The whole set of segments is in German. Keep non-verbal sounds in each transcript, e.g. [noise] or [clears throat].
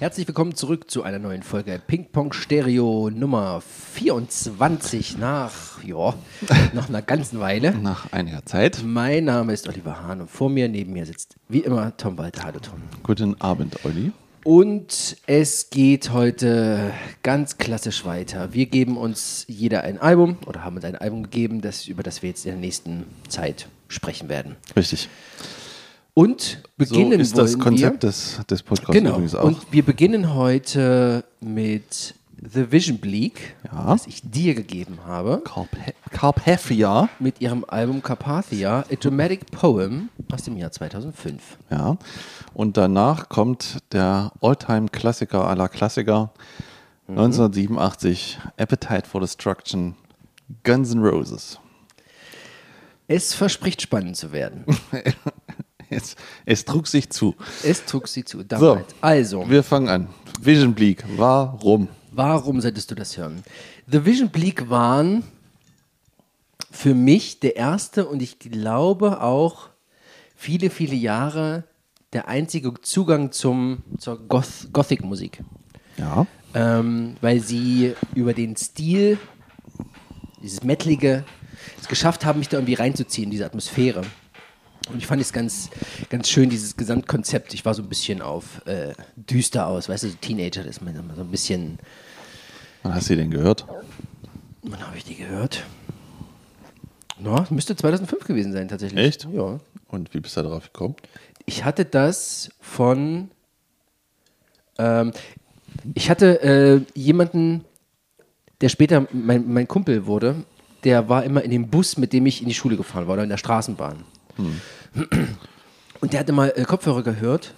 Herzlich willkommen zurück zu einer neuen Folge Ping Pong Stereo Nummer 24 nach, ja, [laughs] noch einer ganzen Weile. Nach einiger Zeit. Mein Name ist Oliver Hahn und vor mir, neben mir sitzt wie immer Tom Walter. Hallo Tom. Guten Abend, Olli. Und es geht heute ganz klassisch weiter. Wir geben uns jeder ein Album oder haben uns ein Album gegeben, das, über das wir jetzt in der nächsten Zeit sprechen werden. Richtig. Und beginnen so ist das Konzept wir, des, des Podcasts Genau. übrigens auch. Und wir beginnen heute mit The Vision Bleak, Ja. das ich dir gegeben habe, Carp- Carpathia. mit ihrem Album Carpathia, A Dramatic Poem aus dem Jahr 2005. Ja. Und danach kommt der Alltime-Klassiker aller Klassiker. Mhm. 1987, Appetite for Destruction, Guns N' Roses. Es verspricht spannend zu werden. [laughs] [laughs] Es, es trug sich zu. Es trug sie zu So, damals. Also, wir fangen an. Vision Bleak, warum? warum solltest du das hören? The Vision Bleak waren für mich der erste und ich glaube auch viele, viele Jahre der einzige Zugang zum, zur Goth Gothic-Musik. Ja. ähm, weil sie über den Stil, dieses Metalige, es geschafft haben, mich da irgendwie reinzuziehen, in diese Atmosphäre. Und ich fand es ganz, ganz schön, dieses Gesamtkonzept. Ich war so ein bisschen auf äh, düster aus, weißt du, so Teenager, das ist man so ein bisschen, Wann hast du den gehört? wann habe ich die gehört? No, müsste 2005 gewesen sein, tatsächlich. Echt? Ja. Und wie bist du darauf gekommen? Ich hatte das von. Ähm, ich hatte äh, jemanden, der später mein, mein Kumpel wurde, der war immer in dem Bus, mit dem ich in die Schule gefahren war, oder in der Straßenbahn. [clears throat] Und der hatte mal äh, Kopfhörer gehört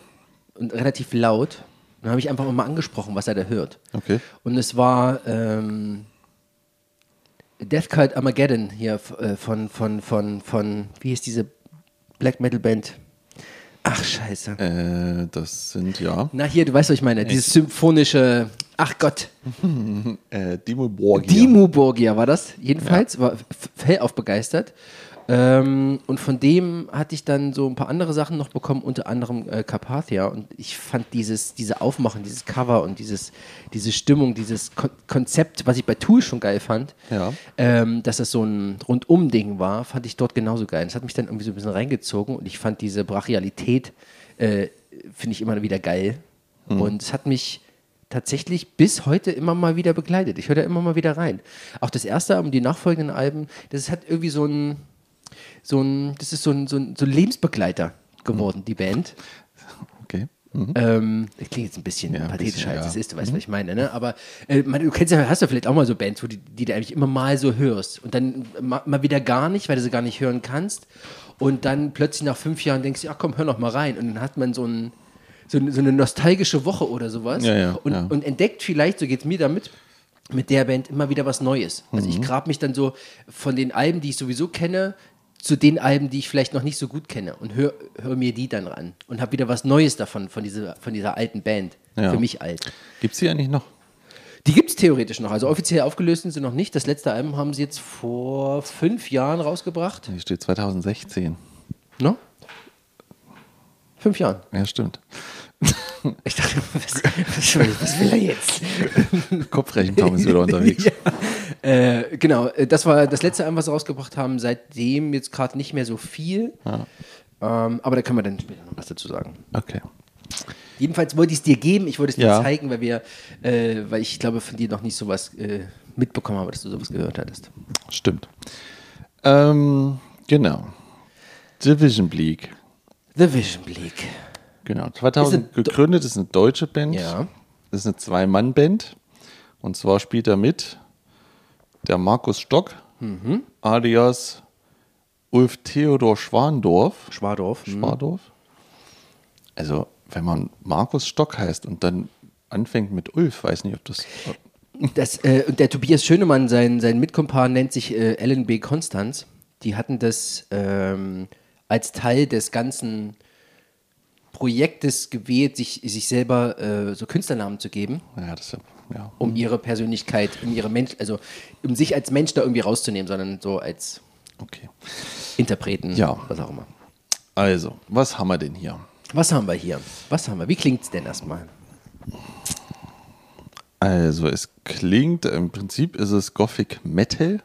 und relativ laut. Und dann habe ich einfach mal angesprochen, was er da hört. Okay. Und es war ähm, Death Cult Armageddon hier äh, von, von, von, von, wie hieß diese Black Metal Band? Ach, scheiße. Äh, das sind ja Na, hier, du weißt, was ich meine. Dieses symphonische, ach Gott, [laughs] äh, Dimo Borgia. Dimmu Borgia war das. Jedenfalls, war f- hellauf begeistert. Ähm, und von dem hatte ich dann so ein paar andere Sachen noch bekommen, unter anderem äh, Carpathia. Und ich fand dieses, diese Aufmachen, dieses Cover und dieses, diese Stimmung, dieses Kon Konzept, was ich bei Tool schon geil fand, Ja. ähm, dass das so ein Rundum-Ding war, fand ich dort genauso geil. Das hat mich dann irgendwie so ein bisschen reingezogen und ich fand diese Brachialität, äh, finde ich immer wieder geil. Und es hat mich tatsächlich bis heute immer mal wieder begleitet. Ich höre da immer mal wieder rein. Auch das erste Album, die nachfolgenden Alben, das hat irgendwie so ein, so ein, das ist so ein, so ein, so ein Lebensbegleiter geworden, die Band. Okay. Ähm, das klingt jetzt ein bisschen Ja, pathetisch, als ja. Mhm. es ist, du weißt, was ich meine, ne? Aber äh, man, du kennst ja, hast ja vielleicht auch mal so Bands, wo die, die du eigentlich immer mal so hörst und dann ma, mal wieder gar nicht, weil du sie gar nicht hören kannst und dann plötzlich nach fünf Jahren denkst du, ach komm, hör noch mal rein und dann hat man so, ein, so, so eine nostalgische Woche oder sowas Ja, ja, und, ja. und entdeckt vielleicht, so geht es mir damit, mit der Band immer wieder was Neues. Also Mhm. ich grab mich dann so von den Alben, die ich sowieso kenne, zu den Alben, die ich vielleicht noch nicht so gut kenne und hör, hör mir die dann ran und habe wieder was Neues davon, von dieser, von dieser alten Band. Ja. Für mich alt. Gibt es die eigentlich noch? Die gibt es theoretisch noch. Also offiziell aufgelöst sind sie noch nicht. Das letzte Album haben sie jetzt vor fünf Jahren rausgebracht. Hier steht 2016. No? Fünf Jahren. Ja, stimmt. [laughs] Ich dachte, was, was, was will er jetzt? Kopfrechentom ist wieder [laughs] unterwegs. Äh, genau, äh, das war das letzte Album, was sie rausgebracht haben. Seitdem jetzt gerade nicht mehr so viel. Ähm, aber da können wir dann später noch was dazu sagen. Okay. Jedenfalls wollte ich es dir geben, ich wollte es dir Ja. zeigen, weil wir, äh, weil ich glaube, von dir noch nicht sowas äh, mitbekommen habe, dass du sowas gehört hattest. Stimmt. Ähm, genau. Division Bleak. The Vision Bleak. Genau. 2000 Ist gegründet ist eine deutsche Band. Ja. Das ist eine Zwei-Mann-Band. Und zwar spielt er mit der Markus Stock, Mhm. alias Ulf Theodor Schwandorf. Schwadorf. Mhm. Schwadorf. Also, wenn man Markus Stock heißt und dann anfängt mit Ulf, weiß nicht, ob das. Das, äh, und der Tobias Schönemann, sein, sein Mitkompan, nennt sich äh, Ellen B. Konstanz. Die hatten das ähm, als Teil des ganzen Projektes gewählt, sich, sich selber äh, so Künstlernamen zu geben, Ja, das ja. um ihre Persönlichkeit, um ihre Mensch, also um sich als Mensch da irgendwie rauszunehmen, sondern so als Okay. Interpreten, Ja. was auch immer. Also, was haben wir denn hier? Was haben wir hier? Was haben wir? Wie klingt es denn erstmal? Also es klingt, im Prinzip ist es Gothic Metal.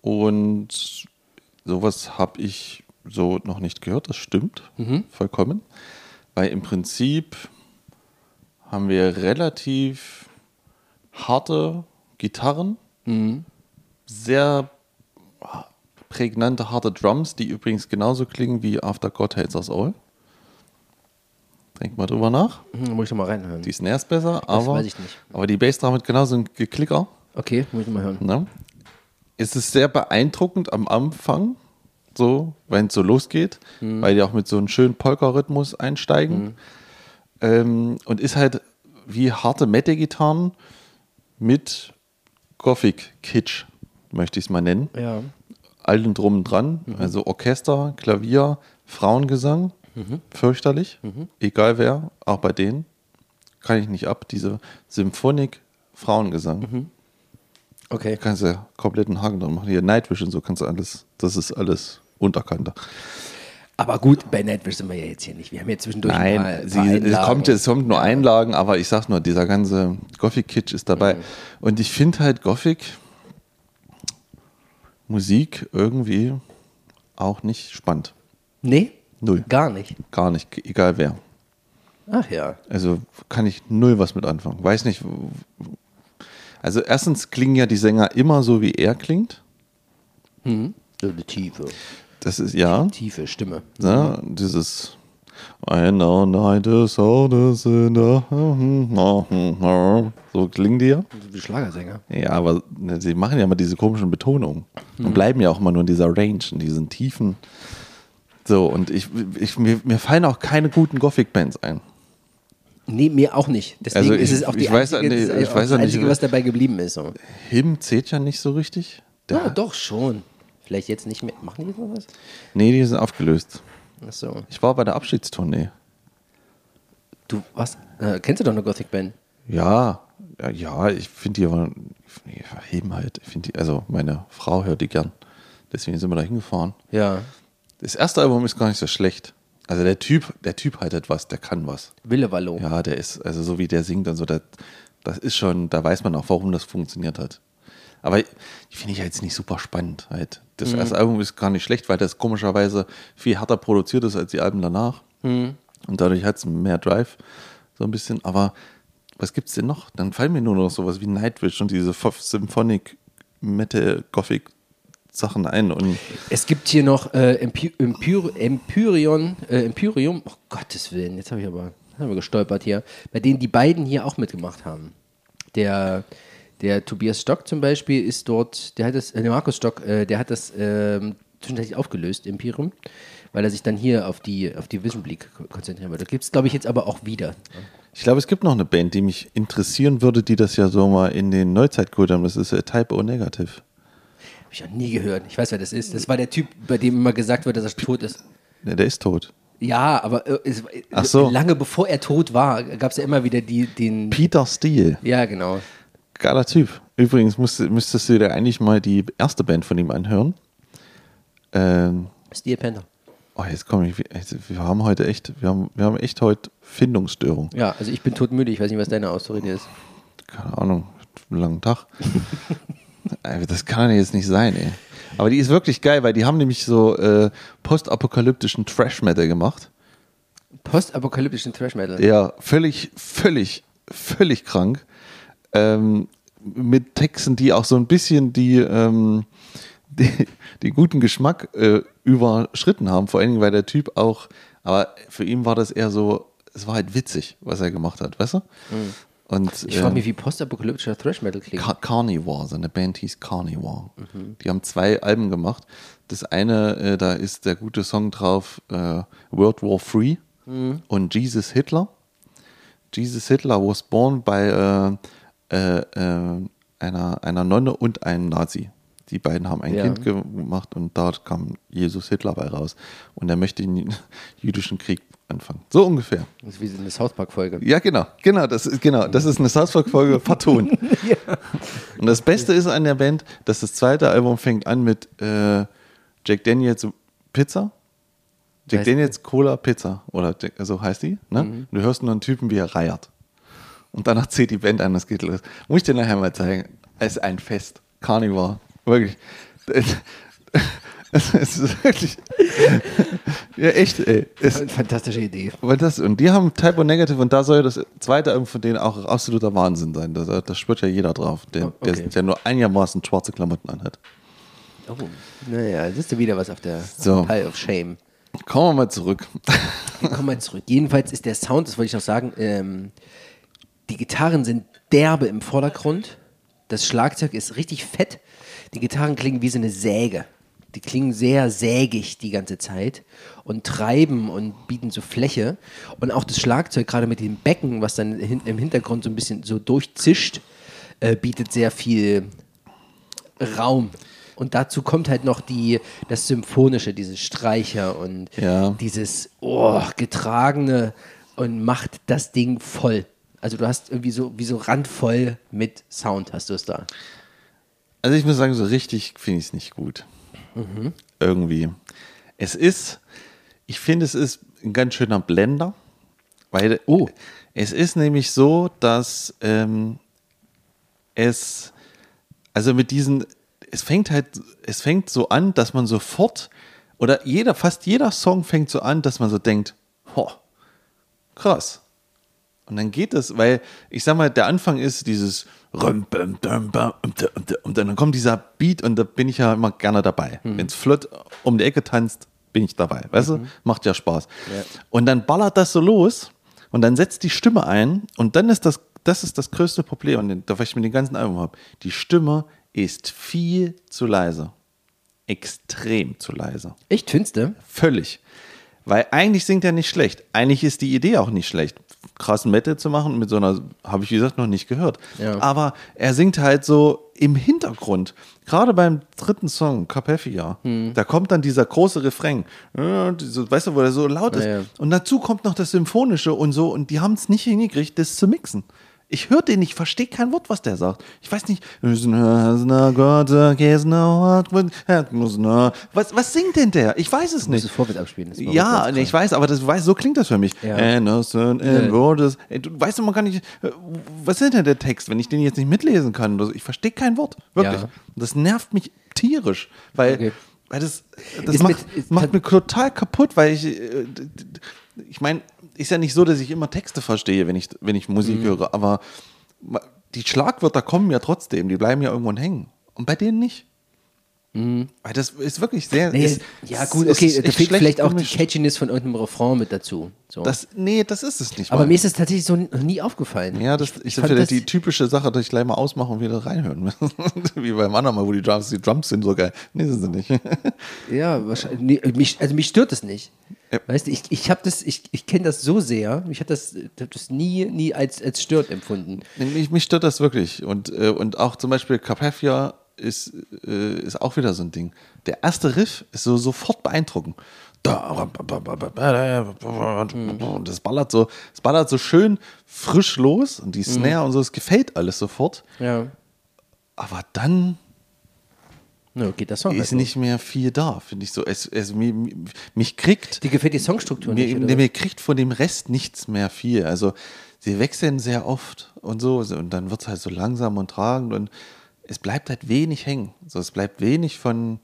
Und sowas habe ich so noch nicht gehört, das stimmt vollkommen. Weil im Prinzip haben wir relativ harte Gitarren, sehr prägnante, harte Drums, die übrigens genauso klingen wie After God Hates Us All. Denk mal drüber nach. Hm, muss ich noch mal reinhören. Die Snares besser, aber, weiß ich nicht. aber die Bassdrum hat genauso einen Geklicker. Okay, muss ich noch mal hören. Ne? Es ist sehr beeindruckend am Anfang, so, wenn es so losgeht, weil die auch mit so einem schönen Polka-Rhythmus einsteigen. Ähm, und ist halt wie harte Metal-Gitarren mit Gothic-Kitsch, möchte ich es mal nennen. Ja. Allen drum und dran, also Orchester, Klavier, Frauengesang, fürchterlich, egal wer, auch bei denen, kann ich nicht ab, diese Symphonik Frauengesang. Okay. Kannst du ja kompletten Haken dran machen. Hier Nightwish und so kannst du alles, das ist alles unterkannter. Aber gut, bei Nightwish sind wir ja jetzt hier nicht. Wir haben ja zwischendurch ein paar, Nein, sie, paar es, kommt, es kommt nur Einlagen, aber ich sag nur, dieser ganze Gothic-Kitsch ist dabei. Und ich finde halt Gothic Musik irgendwie auch nicht spannend. Nee? Null. Gar nicht. Gar nicht, egal wer. Ach ja. Also kann ich null was mit anfangen. Weiß nicht. Also erstens klingen ja die Sänger immer so, wie er klingt. So eine tiefe, Das ist ja, tiefe Stimme. ne, dieses I know night is oldest in the so klingen die ja. Wie Schlagersänger. Ja, aber ne, sie machen ja immer diese komischen Betonungen und bleiben ja auch immer nur in dieser Range, in diesen Tiefen. So, und ich, ich, mir, mir fallen auch keine guten Gothic-Bands ein. Nee, mir auch nicht. Deswegen Also ist ich- es auch die ich weiß ja einzige, ist ich weiß ja nicht, Einzige, was dabei geblieben ist. So. Him zählt ja nicht so richtig. Der, Ja, doch schon. Vielleicht jetzt nicht mehr. Machen die jetzt noch was? Nee, die sind aufgelöst. Ach so. Ich war bei der Abschiedstournee. Du, was? Äh, kennst du doch eine Gothic-Band? Ja, ja, ja ich finde die aber, nee, heben halt. Ich finde die, also meine Frau hört die gern. Deswegen sind wir da hingefahren. Ja. Das erste Album ist gar nicht so schlecht. Also der Typ, der Typ hat etwas, der kann was. Wille Wallo. Ja, der ist, also so wie der singt und so, das, das ist schon, da weiß man auch, warum das funktioniert hat. Aber die finde ich jetzt nicht super spannend. Halt. Das erste Album ist gar nicht schlecht, weil das komischerweise viel härter produziert ist als die Alben danach. Und dadurch hat es mehr Drive, so ein bisschen. Aber was gibt's denn noch? Dann fallen mir nur noch sowas wie Nightwish und diese Symphonic Metal Gothic Sachen ein. Und Es gibt hier noch äh, Empy Empyr Empyrion, äh, Empyrium, oh Gottes Willen, jetzt habe ich aber haben wir gestolpert hier, bei denen die beiden hier auch mitgemacht haben. Der, der Tobias Stock zum Beispiel ist dort, der hat das, äh, der Markus Stock, äh, der hat das ähm, zwischenzeitlich aufgelöst, Imperium, weil er sich dann hier auf die, auf die Vision ko- konzentrieren wollte. Gibt es, glaube ich, jetzt aber auch wieder. ich glaube, es gibt noch eine Band, die mich interessieren würde, die das ja so mal in den Neuzeit geholt haben. Das ist äh, Type O Negative. Habe ich noch nie gehört. Ich weiß, wer das ist. Das war der Typ, bei dem immer gesagt wird, dass er tot ist. Ne, der ist tot. Ja, aber äh, es, Ach so. lange bevor er tot war, gab es ja immer wieder die, den. Peter Steele. Ja, genau. Geiler Typ. Übrigens musst, müsstest du dir eigentlich mal die erste Band von ihm anhören. Ähm, Steel Panther. oh, jetzt komme ich. Wir haben heute echt, wir haben, wir haben echt heute Findungsstörung. Ja, also ich bin todmüde. Ich weiß nicht, was deine Ausrede ist. Keine Ahnung, einen langen Tag. [laughs] Das kann ja jetzt nicht sein, ey. Aber die ist wirklich geil, weil die haben nämlich so äh, postapokalyptischen Trash-Metal gemacht. Postapokalyptischen Thrash Metal. Ja, völlig, völlig, völlig krank. Ähm, mit Texten, die auch so ein bisschen die, ähm, [laughs] die, die guten Geschmack äh, überschritten haben. Vor allen Dingen, weil der Typ auch, aber für ihn war das eher so, es war halt witzig, was er gemacht hat, weißt du? Und, Ich frage ähm, mich, wie postapokalyptischer Thrash Metal klingt. Car Carnivore, seine Band hieß Carnivore. Die haben zwei Alben gemacht. Das eine, äh, da ist der gute Song drauf, äh, World War Free und Jesus Hitler. Jesus Hitler was born by äh, äh, äh, einer, einer Nonne und einem Nazi. Die beiden haben ein Ja. Kind gemacht und dort kam Jesus Hitler bei raus. Und er möchte den jüdischen Krieg anfangen. So ungefähr. Das ist wie eine South Park-Folge. Ja, genau, genau, das ist genau, das ist eine South Park Folge vertont. [laughs] Und das Beste ist an der Band, dass das zweite Album fängt an mit äh, Jack Daniels Pizza Jack Weiß- Daniels Cola Pizza, oder Jack, so heißt die, ne? Und du hörst nur einen Typen, wie er reiert. Und danach zieht die Band an, das geht los. Muss ich dir nachher mal zeigen. Es ist ein Fest. Carnival. Wirklich. Es ist wirklich. Ja, echt, ey. Es, Fantastische Idee. das, und die haben Typo Negative und da soll das zweite Album von denen auch absoluter Wahnsinn sein. Da, da spürt ja jeder drauf, der, Oh, okay. der, der nur einigermaßen schwarze Klamotten anhat. Oh, naja, siehst du wieder was auf der So. Pile of Shame. Kommen wir mal zurück. Wir kommen mal zurück. Jedenfalls ist der Sound, das wollte ich noch sagen, ähm, die Gitarren sind derbe im Vordergrund. Das Schlagzeug ist richtig fett. Die Gitarren klingen wie so eine Säge. Die klingen sehr sägig die ganze Zeit und treiben und bieten so Fläche. Und auch das Schlagzeug, gerade mit dem Becken, was dann im Hintergrund so ein bisschen so durchzischt, äh, bietet sehr viel Raum. Und dazu kommt halt noch die, das Symphonische, diese Streicher und Ja. dieses oh, getragene und macht das Ding voll. Also du hast irgendwie so, wie so randvoll mit Sound hast du es da. Also ich muss sagen, so richtig finde ich es nicht gut. Irgendwie. Es ist, ich finde, es ist ein ganz schöner Blender, weil Oh. es ist nämlich so, dass ähm, es, also mit diesen, es fängt halt, es fängt so an, dass man sofort, oder jeder, fast jeder Song fängt so an, dass man so denkt, ho, krass. Und dann geht es, weil ich sag mal, der Anfang ist dieses da, da, und dann kommt dieser Beat und da bin ich ja immer gerne dabei. Wenn es flott um die Ecke tanzt, bin ich dabei. Weißt du? Macht ja Spaß. Und dann ballert das so los und dann setzt die Stimme ein und dann ist das, das ist das größte Problem, und das, was ich mit dem ganzen Album habe. Die Stimme ist viel zu leise. Extrem zu leise. Echt, findest du? Völlig. Weil eigentlich singt er nicht schlecht. Eigentlich ist die Idee auch nicht schlecht. Krassen Metal zu machen mit so einer, habe ich wie gesagt noch nicht gehört. Ja. Aber er singt halt so im Hintergrund. Gerade beim dritten Song, Carpathia, Hm. da kommt dann dieser große Refrain. Weißt du, wo er so laut ist. Ja, ja. Und dazu kommt noch das Symphonische und so. Und die haben es nicht hingekriegt, das zu mixen. Ich höre den nicht, ich verstehe kein Wort, was der sagt. Ich weiß nicht. Was, was singt denn der? Ich weiß es Du nicht. es vorwärts abspielen. Ja, nee, ich weiß, aber das weiß, so klingt das für mich. Ja. Anderson and Rhodes. Du weißt doch mal gar nicht, äh, was ist denn der Text, wenn ich den jetzt nicht mitlesen kann? Ich verstehe kein Wort. Wirklich. Ja. Das nervt mich tierisch, weil, Okay. weil das, das macht, mit- macht mir total kaputt, weil ich, äh, ich meine, ist ja nicht so, dass ich immer Texte verstehe, wenn ich, wenn ich Musik Mhm. höre, aber die Schlagwörter kommen ja trotzdem, die bleiben ja irgendwann hängen. Und bei denen nicht. Weil das ist wirklich sehr. Mhm. Nee, ist, ja, gut, ist okay, da echt fehlt vielleicht auch die gemischt. Catchiness von irgendeinem Refrain mit dazu. So. Das, nee, das ist es nicht. aber mal. mir ist es tatsächlich so noch nie aufgefallen. ja, das ist fand wieder das- die typische Sache, dass ich gleich mal ausmache und wieder reinhören muss. [laughs] Wie beim anderen Mal, wo die Drums, die Drums sind so geil. Nee, sind sie nicht. [laughs] Ja, wahrscheinlich. Nee, mich, also mich stört das nicht. Ja. Weißt du, ich, ich habe das, ich, ich kenne das so sehr, ich habe das, hab das nie, nie als, als stört empfunden. mich, mich stört das wirklich. Und, äh, und auch zum Beispiel Carpathia ist, äh, ist auch wieder so ein Ding. Der erste Riff ist so sofort beeindruckend. Das ballert so, das ballert so schön frisch los und die Snare und so, es gefällt alles sofort. Ja. Aber dann No, ist halt nicht mehr viel da, finde ich so. Es, es, mich, mich kriegt, Die gefällt die Songstruktur mir, nicht, mir kriegt von dem Rest nichts mehr viel. Also sie wechseln sehr oft und so und dann wird es halt so langsam und tragend und es bleibt halt wenig hängen. So, es bleibt wenig von,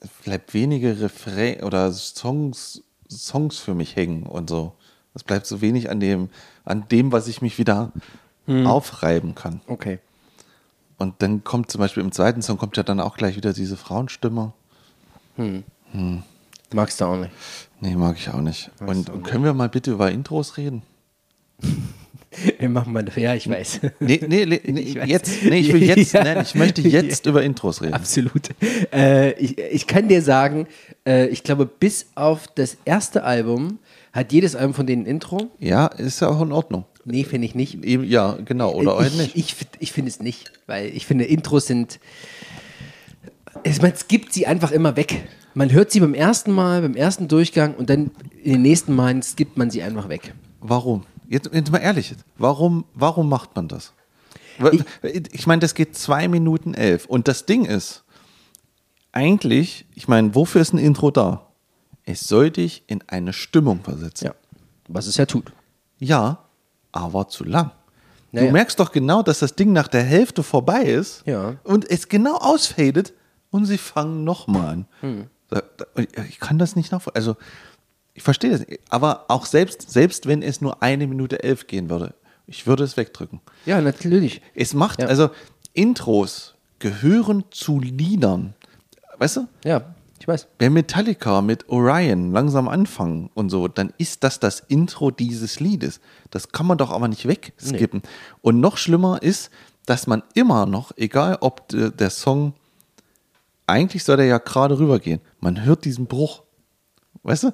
es bleibt wenige Refrain oder Songs, Songs für mich hängen und so. Es bleibt so wenig an dem, an dem, was ich mich wieder Hm. aufreiben kann. Okay. Und dann kommt zum Beispiel im zweiten Song kommt ja dann auch gleich wieder diese Frauenstimme. Magst du auch nicht. Nee, mag ich auch nicht. Und, und können wir mal bitte über Intros reden? [laughs] [laughs] Wir machen mal, ja, ich weiß. Nee, nee, [laughs] nee, nee Ich jetzt, nee, ich will [laughs] jetzt, Ja. nein, ich möchte jetzt über Intros reden. Absolut. Äh, ich, ich kann dir sagen, äh, ich glaube, bis auf das erste Album hat jedes Album von denen ein Intro. Ja, ist ja auch in Ordnung. Nee, finde ich nicht. Eben, Ja, genau, oder ich, nicht. Ich, ich finde es nicht, weil ich finde, Intros sind. Es, man skippt sie einfach immer weg. Man hört sie beim ersten Mal, beim ersten Durchgang und dann in den nächsten Malen skippt man sie einfach weg. Warum? Jetzt, jetzt mal ehrlich, warum, warum macht man das? Weil- Ich, meine, das geht zwei Minuten elf. Und das Ding ist, eigentlich, ich meine, wofür ist ein Intro da? es soll dich in eine Stimmung versetzen. Ja. Was es ja tut. Ja, aber zu lang. Naja. Du merkst doch genau, dass das Ding nach der Hälfte vorbei ist Ja. und es genau ausfadet und sie fangen nochmal an. Hm. Ich kann das nicht nachvollziehen. Also, ich verstehe das nicht. Aber auch selbst, selbst wenn es nur eine Minute elf gehen würde, ich würde es wegdrücken. Ja, natürlich. Es macht, Ja. also Intros gehören zu Liedern. Weißt du? Ja, ich weiß. Wenn Metallica mit Orion langsam anfangen und so, dann ist das das Intro dieses Liedes. Das kann man doch aber nicht wegskippen. Und noch schlimmer ist, dass man immer noch, egal ob de- der Song, eigentlich soll der ja gerade rübergehen, man hört diesen Bruch. Weißt du?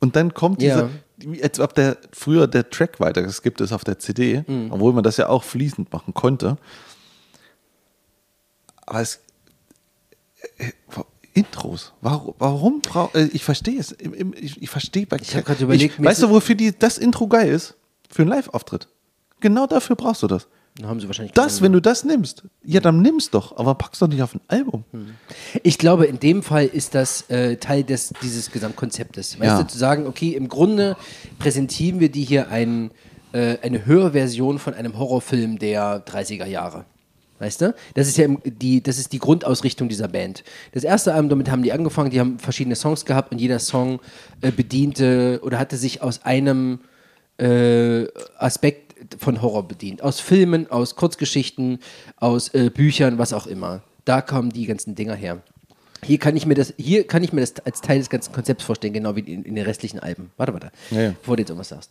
Und dann kommt Ja. diese, wie als ob der früher der Track weiter, das gibt es auf der CD, obwohl man das ja auch fließend machen konnte. Aber es, äh, Intros. Warum? warum äh, ich verstehe es. Ich, ich verstehe bei Ich hab grad überlegt, ich, Weißt ist- du, wofür die, das Intro geil ist? Für einen Live-Auftritt. Genau dafür brauchst du das. Dann haben sie wahrscheinlich Das, wenn du das nimmst, ja, dann nimm's doch, aber pack's doch nicht auf ein Album. Ich glaube, in dem Fall ist das äh, Teil des, dieses Gesamtkonzeptes. Weißt Ja. du, zu sagen, okay, im Grunde präsentieren wir dir hier ein, äh, eine Hörversion von einem Horrorfilm der 30er Jahre. Weißt du? Das ist ja die, das ist die Grundausrichtung dieser Band. Das erste Album, damit haben die angefangen, die haben verschiedene Songs gehabt und jeder Song äh, bediente oder hatte sich aus einem äh, Aspekt von Horror bedient. Aus Filmen, aus Kurzgeschichten, aus äh, Büchern, was auch immer. Da kommen die ganzen Dinger her. Hier kann ich mir das, hier kann ich mir das als Teil des ganzen Konzepts vorstellen, genau wie in, in den restlichen Alben. Warte, warte, Ja, ja. bevor du jetzt irgendwas sagst.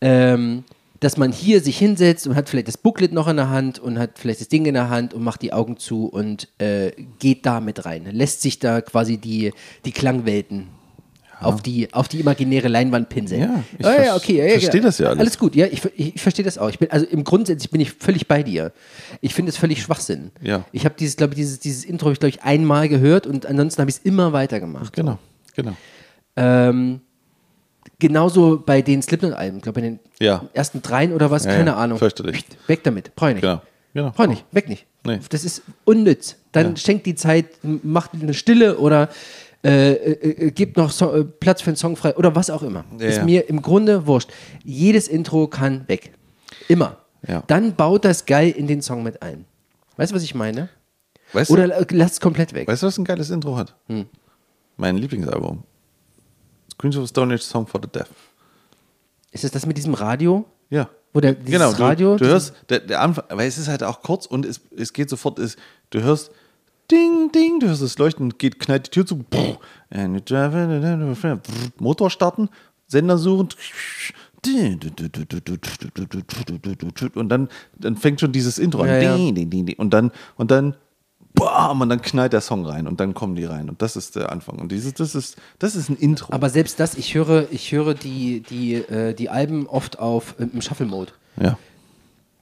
Ähm, dass man hier sich hinsetzt und hat vielleicht das Booklet noch in der Hand und hat vielleicht das Ding in der Hand und macht die Augen zu und äh, geht da mit rein. Lässt sich da quasi die, die Klangwelten auf, die, auf die imaginäre Leinwand pinseln. Ja, ich ja, ja, okay, ja, ja, versteh genau. das ja alles. Alles gut, ja, ich, ich, ich verstehe das auch. Ich bin, also im Grundsatz bin ich völlig bei dir. Ich finde es völlig Schwachsinn. Ja. Ich habe dieses, glaube ich, dieses, dieses Intro ich, glaube ich, einmal gehört und ansonsten habe ich es immer weitergemacht. Genau, genau. Ähm, genauso bei den Slipknot-Alben, ich glaube bei den Ja. ersten dreien oder was, Ja, keine ja, Ahnung. fürchterlich. Weg damit, brauche ich nicht. Genau, genau. Brauche ich nicht, weg nicht. Nee. Das ist unnütz. Dann schenkt die Zeit, macht eine Stille oder äh, äh, äh, gibt noch so, äh, Platz für einen Song frei oder was auch immer. Ja, ist ja. mir im Grunde wurscht. Jedes Intro kann weg. Immer. Ja. Dann baut das geil in den Song mit ein. Weißt du, was ich meine? Weißt Oder du, lass es komplett weg. weißt du, was ein geiles Intro hat? Hm. Mein Lieblingsalbum. Queens of Stone Age Song for the Deaf. Ist es das mit diesem Radio? Ja. Wo der, dieses Genau, du, Radio. du hörst, der, der Anfang, weil es ist halt auch kurz und es, es geht sofort, es, du hörst Ding, Ding, du hörst es leuchten, geht, knallt die Tür zu, Motor starten, Sender suchen, und dann, dann fängt schon dieses Intro an, Ja, und dann, und dann, bam, und dann knallt der Song rein und dann kommen die rein und das ist der Anfang und dieses, das ist, das ist ein Intro. Aber selbst das, ich höre, ich höre die, die, äh, die Alben oft auf im Shuffle-Mode. ja.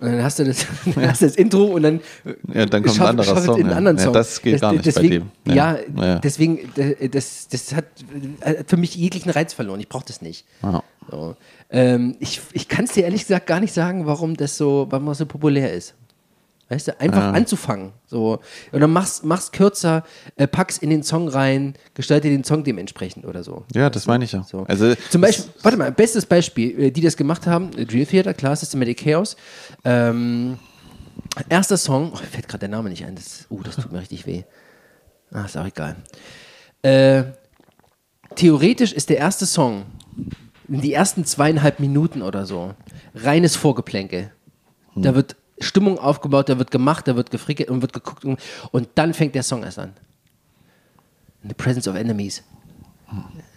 Und dann hast du das, [laughs] dann hast du das Intro und dann, äh, Ja, dann kommt ein shuffle- anderer Song, in einen ja. anderen Ja, Song. das geht gar nicht bei deswegen, dem. Ja, Ja, ja. deswegen, äh, das, das hat äh, für mich jeglichen Reiz verloren. Ich brauche das nicht. Ja. So. Ähm, ich ich kann es dir ehrlich gesagt gar nicht sagen, warum das so, warum das so populär ist. Weißt du, einfach Ja. anzufangen. So. Und dann machst, machst kürzer, äh, packst in den Song rein, gestalte den Song dementsprechend oder so. Ja, das meine ich ja. So. Also, Zum Beispiel, warte mal, bestes Beispiel, äh, die das gemacht haben, äh, Drill Theater, klar, Systematic Chaos. Ähm, erster Song, oh, mir fällt gerade der Name nicht ein, das, uh, das tut mir richtig weh. Ah, ist auch egal. Äh, theoretisch ist der erste Song, die ersten zweieinhalb Minuten oder so, reines Vorgeplänkel. Da wird Stimmung aufgebaut, da wird gemacht, da wird gefrickelt und wird geguckt und, und dann fängt der Song erst an. In the Presence of Enemies.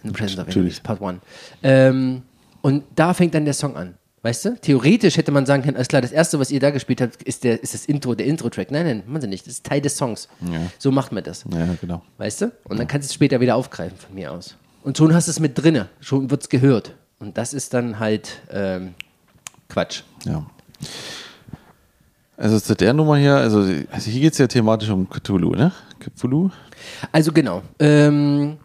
In the Presence of. Enemies, Part 1. Ähm, und da fängt dann der Song an. Weißt du? Theoretisch hätte man sagen können, alles klar, das erste, was ihr da gespielt habt, ist, der, ist das Intro, der Intro-Track. Nein, nein, machen sie nicht. Das ist Teil des Songs. Ja. So macht man das. ja, genau. Weißt du? Und dann kannst du es später wieder aufgreifen von mir aus. Und schon hast du es mit drinne, schon wird es gehört. Und das ist dann halt ähm, Quatsch. Ja. Also zu der Nummer hier, also, also hier geht es ja thematisch um Cthulhu, ne? Cthulhu? Also genau. Ähm,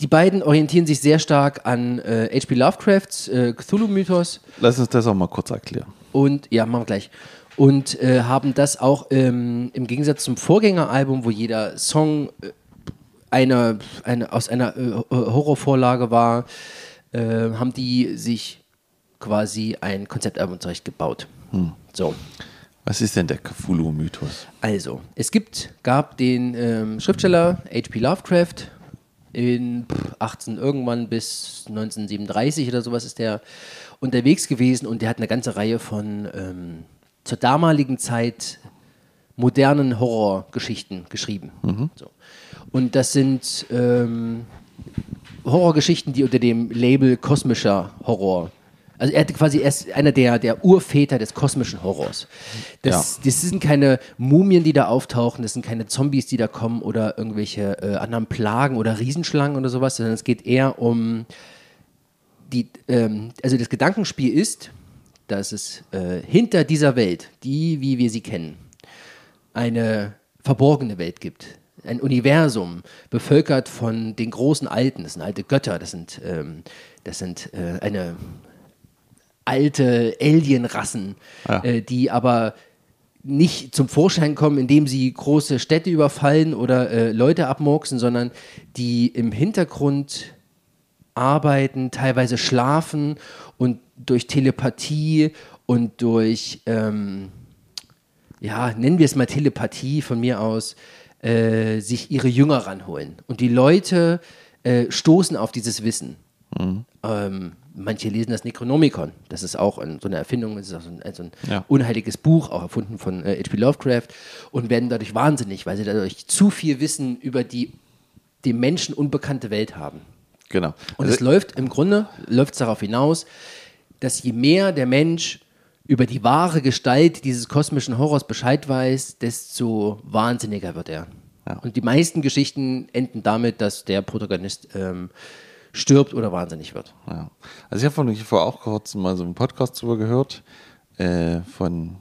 die beiden orientieren sich sehr stark an äh, H.P. Lovecrafts äh, Cthulhu-Mythos Lass uns das auch mal kurz erklären. und ja, machen wir gleich. Und äh, haben das auch ähm, im Gegensatz zum Vorgängeralbum, wo jeder Song äh, eine, eine, aus einer äh, Horrorvorlage war, äh, haben die sich quasi ein Konzeptalbum zurechtgebaut. So. Was ist denn der Cthulhu-Mythos? Also, es gibt, gab den ähm, Schriftsteller H.P. Lovecraft in pff, 18 irgendwann bis 1937 oder sowas ist der unterwegs gewesen und der hat eine ganze Reihe von ähm, zur damaligen Zeit modernen Horrorgeschichten geschrieben. So. Und das sind ähm, Horrorgeschichten, die unter dem Label kosmischer Horror. Also er hat quasi erst einer der, der Urväter des kosmischen Horrors. Das, das sind keine Mumien, die da auftauchen, das sind keine Zombies, die da kommen oder irgendwelche äh, anderen Plagen oder Riesenschlangen oder sowas, sondern es geht eher um die, ähm, also das Gedankenspiel ist, dass es äh, hinter dieser Welt, die wie wir sie kennen, eine verborgene Welt gibt. Ein Universum, bevölkert von den großen Alten, das sind alte Götter, das sind, ähm, das sind äh, eine alte Alienrassen, Ja. äh, die aber nicht zum Vorschein kommen, indem sie große Städte überfallen oder äh, Leute abmurksen, sondern die im Hintergrund arbeiten, teilweise schlafen und durch Telepathie und durch, ähm, ja, nennen wir es mal Telepathie von mir aus, äh, sich ihre Jünger ranholen. Und die Leute äh, stoßen auf dieses Wissen. Ähm, manche lesen das Necronomicon. Das ist auch ein, so eine Erfindung, das ist auch so ein, so ein Ja. unheiliges Buch, auch erfunden von äh, H.P. Lovecraft, und werden dadurch wahnsinnig, weil sie dadurch zu viel Wissen über die dem Menschen unbekannte Welt haben. Genau. Und Also- es läuft im Grunde läuft darauf hinaus, dass je mehr der Mensch über die wahre Gestalt dieses kosmischen Horrors Bescheid weiß, desto wahnsinniger wird er. Ja. Und die meisten Geschichten enden damit, dass der Protagonist ähm, stirbt oder wahnsinnig wird. Ja. Also ich habe vor auch kurz mal so einen Podcast drüber gehört äh, von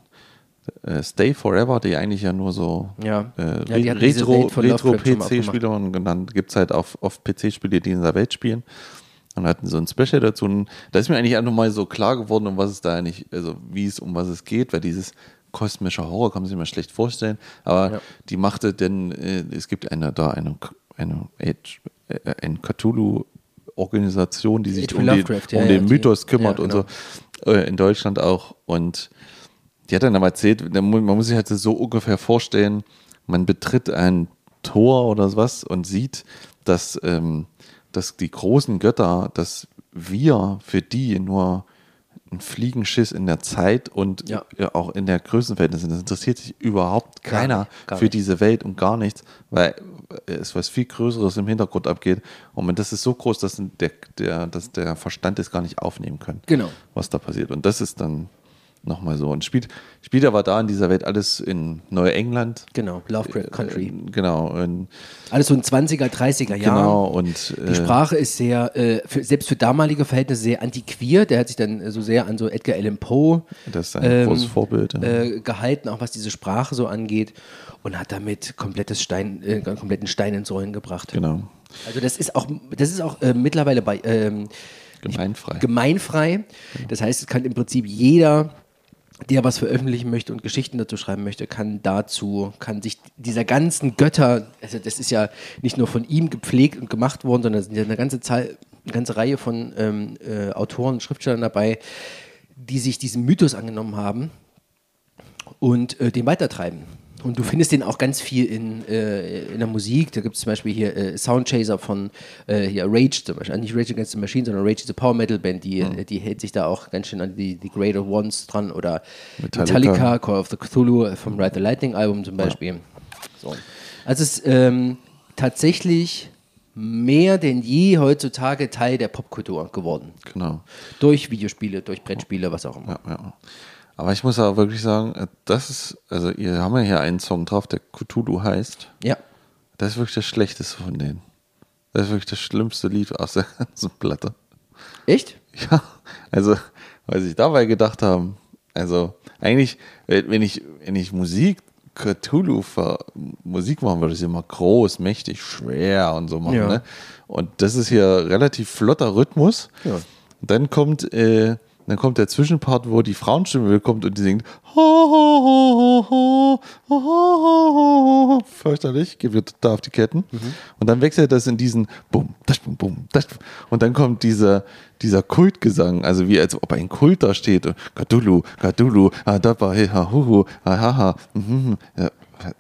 äh, Stay Forever, die eigentlich ja nur so Ja. äh, Ja, die Re- hatten diese Retro, Welt von Retro Lovecraft schon mal PC-Spiele und dann gibt es halt auf, auf PC-Spiele, die in dieser Welt spielen. Und hatten so ein Special dazu. Und da ist mir eigentlich einfach mal so klar geworden, um was es da eigentlich, also wie es, um was es geht, weil dieses kosmische Horror kann man sich mal schlecht vorstellen. Aber Ja. die machte denn, äh, es gibt eine da eine, eine, Age- äh, ein Cthulhu-Organisation, die sich um den, Lovecraft, ja, um ja, den die- Mythos kümmert ja, und genau. so. Äh, in Deutschland auch. Und die hat dann aber erzählt, man muss sich halt so ungefähr vorstellen, man betritt ein Tor oder was und sieht, dass, ähm, dass die großen Götter, dass wir für die nur ein Fliegenschiss in der Zeit und Ja. auch in der Größenverhältnis sind. Das interessiert sich überhaupt Gar keiner nicht, gar für nicht. diese Welt und gar nichts, weil es was viel Größeres im Hintergrund abgeht. Und das ist so groß, dass der, der, dass der Verstand es gar nicht aufnehmen kann, Genau. was da passiert. Und das ist dann nochmal so. Und spielt, spielt aber da in dieser Welt alles in Neuengland. Genau, Lovecraft Country. Äh, Genau. Alles so in 20er, 30er Jahren. genau. Und Die Sprache ist sehr, äh, für, selbst für damalige Verhältnisse sehr antiquiert. Der hat sich dann äh, so sehr an so Edgar Allan Poe das ist ein großes Vorbild. ja. äh, gehalten, auch was diese Sprache so angeht. Und hat damit komplettes Stein, äh, kompletten Stein ins Rollen gebracht. genau. Also das ist auch, das ist auch äh, mittlerweile bei ähm, Gemeinfrei. gemeinfrei. Das heißt, es kann im Prinzip jeder, der was veröffentlichen möchte und Geschichten dazu schreiben möchte, kann dazu, kann sich dieser ganzen Götter, also das ist ja nicht nur von ihm gepflegt und gemacht worden, sondern es sind ja eine ganze Zahl, eine ganze Reihe von ähm, äh, Autoren und Schriftstellern dabei, die sich diesem Mythos angenommen haben und äh, den weitertreiben. Und du findest den auch ganz viel in, äh, in der Musik. Da gibt es zum Beispiel hier äh, Soundchaser von äh, hier Rage zum Beispiel. Nicht Rage Against the Machine, sondern Rage is a Power Metal Band. Die, äh, die hält sich da auch ganz schön an die, die Greater Ones dran. Oder Metallica. Metallica, Call of the Cthulhu vom Ride the Lightning Album zum Beispiel. So. Also es ist ähm, tatsächlich mehr denn je heutzutage Teil der Popkultur geworden. Genau. Durch Videospiele, durch Brettspiele, was auch immer. Ja, ja. Aber ich muss aber wirklich sagen, äh, das ist, also ihr haben ja hier einen Song drauf, der Cthulhu heißt. Ja. Das ist wirklich das Schlechteste von denen. Das ist wirklich das schlimmste Lied aus der [laughs] ganzen Platte. Echt? Ja, also, weil sich dabei gedacht haben, also eigentlich, wenn ich, wenn ich Musik, Cthulhu für Musik machen würde, ist immer groß, mächtig, schwer und so machen. Ja. Ne? Und das ist hier relativ flotter Rhythmus. Ja. Dann kommt äh, dann kommt der Zwischenpart, wo die Frauenstimme kommt und die singt fürchterlich, geht mir total auf die Ketten. Und dann wechselt das in diesen Bum, das, bum, bum, das. Und dann kommt dieser, dieser Kultgesang, also wie als ob ein Kult da steht. Gadulu, Gadulu, Adaba, he, ha, hu, hu, ha, ha, ha. Mhm.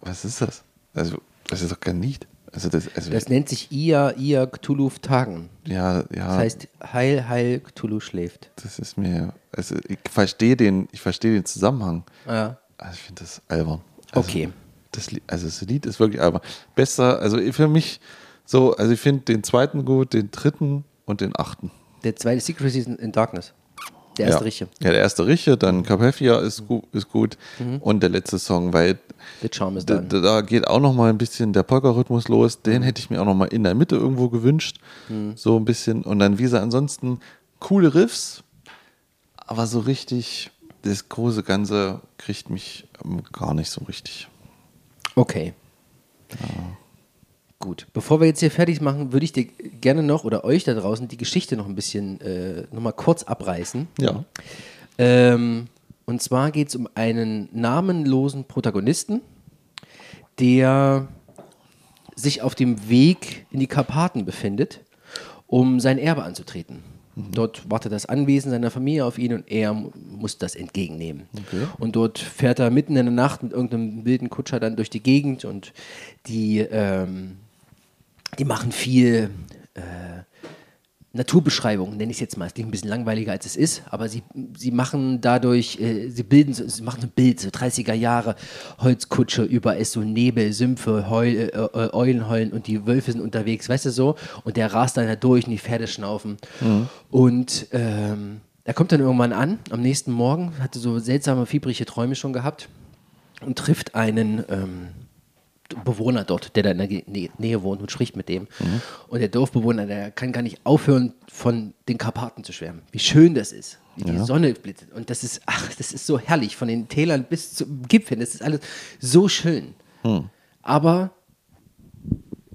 Was ist das? Also, das ist doch kein Lied. Also das, also Das nennt sich Ia, Ia Cthulhu Tagen. ja, ja. Das heißt, Heil, Heil, Cthulhu schläft. Das ist mir, also ich verstehe den, ich verstehe den Zusammenhang. Ja. Also ich finde das albern. Also Okay. Das, also das Lied ist wirklich albern. Besser, also für mich so, also ich finde den zweiten gut, den dritten und den achten. Der zweite Secret Season in Darkness. Der erste ja. Riche. Ja, der erste Riche, dann Carpathia ist, gu ist gut und der letzte Song, weil da, da geht auch noch mal ein bisschen der Polka-Rhythmus los. Den hätte ich mir auch noch mal in der Mitte irgendwo gewünscht. So ein bisschen. Und dann, wie ansonsten coole Riffs, aber so richtig, das große Ganze kriegt mich ähm, gar nicht so richtig. Okay. Gut. Bevor wir jetzt hier fertig machen, würde ich dir gerne noch oder euch da draußen die Geschichte noch ein bisschen äh, nochmal kurz abreißen. Ja. Ähm, und zwar geht es um einen namenlosen Protagonisten, der sich auf dem Weg in die Karpaten befindet, um sein Erbe anzutreten. Dort wartet das Anwesen seiner Familie auf ihn und er mu- muss das entgegennehmen. Und dort fährt er mitten in der Nacht mit irgendeinem wilden Kutscher dann durch die Gegend und die, ähm, die machen viel äh, Naturbeschreibung, nenne ich es jetzt mal. Es klingt ein bisschen langweiliger, als es ist, aber sie, sie machen dadurch, äh, sie bilden, sie machen ein Bild, so 30er Jahre, Holzkutsche, überall ist so Nebel, Sümpfe, Heul, äh, äh, Eulen heulen und die Wölfe sind unterwegs, weißt du so? Und der rast dann da durch und die Pferde schnaufen. Und ähm, er kommt dann irgendwann an, am nächsten Morgen, hatte so seltsame, fiebrige Träume schon gehabt und trifft einen ähm, Bewohner dort, der da in der Nähe wohnt und spricht mit dem. Und der Dorfbewohner, der kann gar nicht aufhören, von den Karpaten zu schwärmen. Wie schön das ist, wie die Sonne blitzet. Und das ist, ach, das ist so herrlich, von den Tälern bis zum Gipfel. Das ist alles so schön. Aber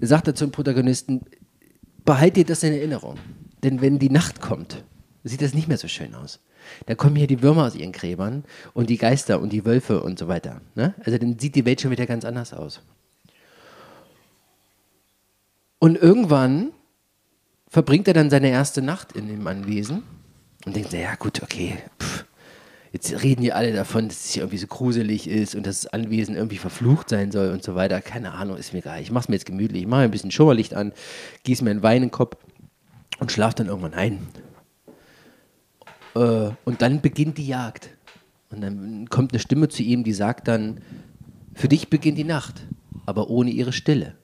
sagt er zum Protagonisten, behalt dir das in Erinnerung. Denn wenn die Nacht kommt, sieht das nicht mehr so schön aus. Da kommen hier die Würmer aus ihren Gräbern und die Geister und die Wölfe und so weiter. Ne? Also dann sieht die Welt schon wieder ganz anders aus. Und irgendwann verbringt er dann seine erste Nacht in dem Anwesen und denkt, ja gut, okay, pff, jetzt reden hier alle davon, dass es hier irgendwie so gruselig ist und dass das Anwesen irgendwie verflucht sein soll und so weiter. Keine Ahnung, ist mir egal. Ich mache es mir jetzt gemütlich. Ich mache ein bisschen Schummerlicht an, gieße mir einen Wein in den Kopf und schlafe dann irgendwann ein. Äh, und dann beginnt die Jagd. Und dann kommt eine Stimme zu ihm, die sagt dann, für dich beginnt die Nacht, aber ohne ihre Stille.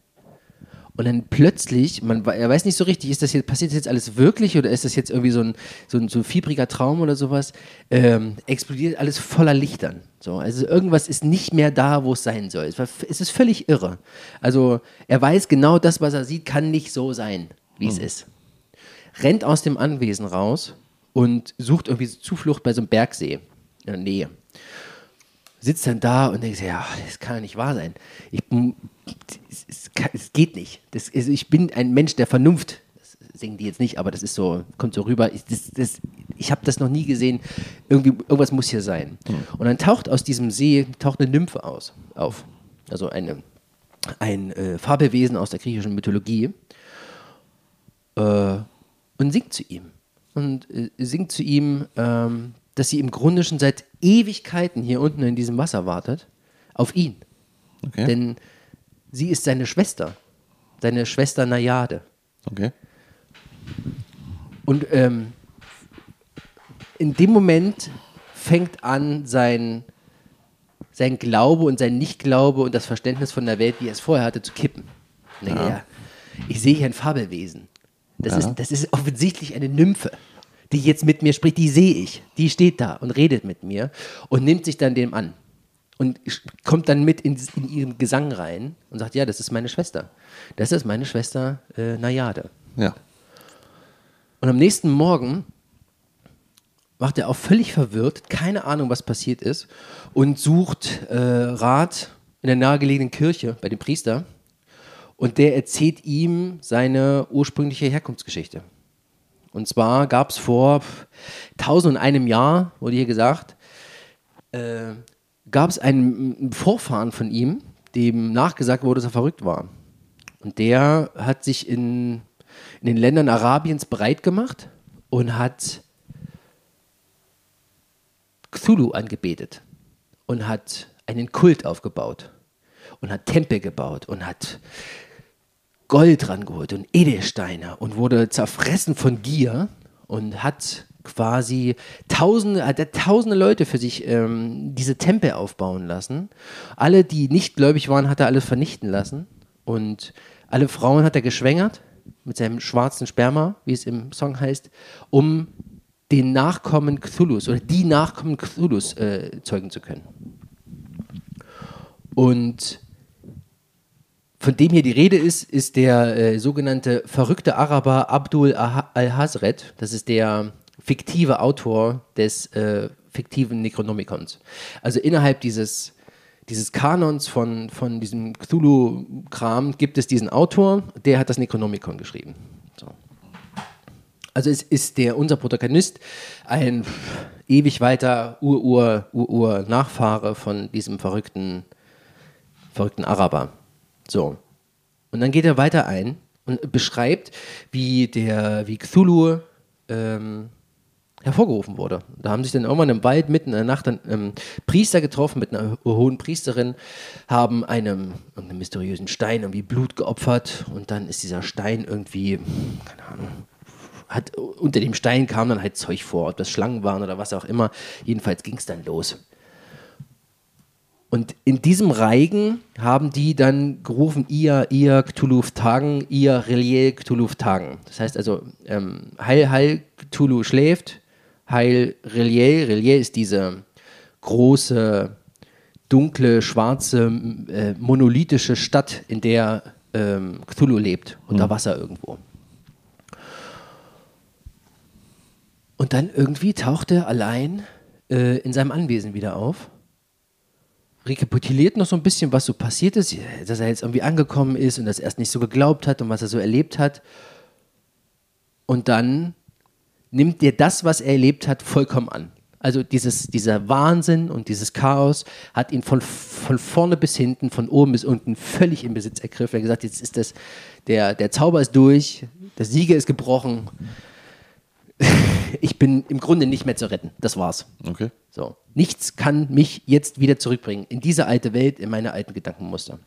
Und dann plötzlich, man, er weiß nicht so richtig, ist das jetzt, passiert das jetzt alles wirklich oder ist das jetzt irgendwie so ein, so ein, so ein fiebriger Traum oder sowas, ähm, explodiert alles voller Lichtern. So, also irgendwas ist nicht mehr da, wo es sein soll. Es, war, es ist völlig irre. Also er weiß genau, das, was er sieht, kann nicht so sein, wie es ist. Rennt aus dem Anwesen raus und sucht irgendwie Zuflucht bei so einem Bergsee in der Nähe sitzt dann da und denkt, ja, das kann ja nicht wahr sein. Ich, es, es, es geht nicht. Das, ist- ich bin ein Mensch der Vernunft. Das singen die jetzt nicht, aber das ist so, kommt so rüber. Ich, das, das, ich habe das noch nie gesehen. Irgendwie, irgendwas muss hier sein. Und dann taucht aus diesem See taucht eine Nymphe aus, auf. Also eine, ein äh, Fabelwesen aus der griechischen Mythologie äh, und singt zu ihm. Und äh, singt zu ihm, ähm, dass sie im Grunde schon seit Ewigkeiten hier unten in diesem Wasser wartet, auf ihn. Okay. Denn sie ist seine Schwester, seine Schwester Najade. okay. Und ähm, in dem Moment fängt an, sein, sein Glaube und sein Nichtglaube und das Verständnis von der Welt, wie er es vorher hatte, zu kippen. Und denke, ja. Ich sehe hier ein Fabelwesen. Das, ist, das ist offensichtlich eine Nymphe, die jetzt mit mir spricht. Die sehe ich. Die steht da und redet mit mir und nimmt sich dann dem an. Und kommt dann mit in, in ihren Gesang rein und sagt, ja, das ist meine Schwester. Das ist meine Schwester äh, Najade. Ja. Und am nächsten Morgen wacht er auch völlig verwirrt, keine Ahnung, was passiert ist, und sucht äh, Rat in der nahegelegenen Kirche bei dem Priester. Und der erzählt ihm seine ursprüngliche Herkunftsgeschichte. Und zwar gab es vor tausend und einem Jahr, wurde hier gesagt, äh, gab es einen, Vorfahren von ihm, dem nachgesagt wurde, dass er verrückt war. Und der hat sich in, in den Ländern Arabiens breit gemacht und hat Cthulhu angebetet und hat einen Kult aufgebaut und hat Tempel gebaut und hat Gold rangeholt und Edelsteine und wurde zerfressen von Gier und hat quasi tausende, hat er tausende Leute für sich ähm, diese Tempel aufbauen lassen. Alle, die nicht gläubig waren, hat er alles vernichten lassen. Und alle Frauen hat er geschwängert mit seinem schwarzen Sperma, wie es im Song heißt, um den Nachkommen Cthulhus oder die Nachkommen Cthulhus äh, zeugen zu können. Und von dem hier die Rede ist, ist der äh, sogenannte verrückte Araber Abdul al-Hazret. Das ist der fiktive Autor des äh, fiktiven Necronomicons. Also innerhalb dieses, dieses Kanons von, von diesem Cthulhu-Kram gibt es diesen Autor, der hat das Necronomicon geschrieben. So. Also es ist der, unser Protagonist ein ewig weiter Ur-Ur-Ur-Ur-Nachfahre von diesem verrückten, verrückten Araber. So. Und dann geht er weiter ein und beschreibt, wie der, wie Cthulhu ähm, hervorgerufen wurde. Da haben sich dann irgendwann im Wald mitten in der Nacht dann ähm, Priester getroffen mit einer hohen Priesterin, haben einem einem mysteriösen Stein irgendwie Blut geopfert und dann ist dieser Stein irgendwie, keine Ahnung, hat, unter dem Stein kam dann halt Zeug vor, ob das Schlangen waren oder was auch immer. Jedenfalls ging es dann los. Und in diesem Reigen haben die dann gerufen, ihr, ihr Cthulhu Tagen, ihr Relier Cthulhu Tagen. Das heißt also, ähm, Heil, Heil, Cthulhu schläft, Heil, Relier. Relier ist diese große, dunkle, schwarze, äh, monolithische Stadt, in der ähm, Cthulhu lebt, unter mhm. Wasser irgendwo. Und dann irgendwie taucht er allein äh, in seinem Anwesen wieder auf rekapituliert noch so ein bisschen, was so passiert ist, dass er jetzt irgendwie angekommen ist und das erst nicht so geglaubt hat und was er so erlebt hat. Und dann nimmt er das, was er erlebt hat, vollkommen an. Also dieses, dieser Wahnsinn und dieses Chaos hat ihn von, von vorne bis hinten, von oben bis unten völlig in Besitz ergriffen. Er hat gesagt, jetzt ist das, der, der Zauber ist durch, der Sieger ist gebrochen. [laughs] ich bin im Grunde nicht mehr zu retten. Das war's. Okay. So. Nichts kann mich jetzt wieder zurückbringen in diese alte Welt, in meine alten Gedankenmuster.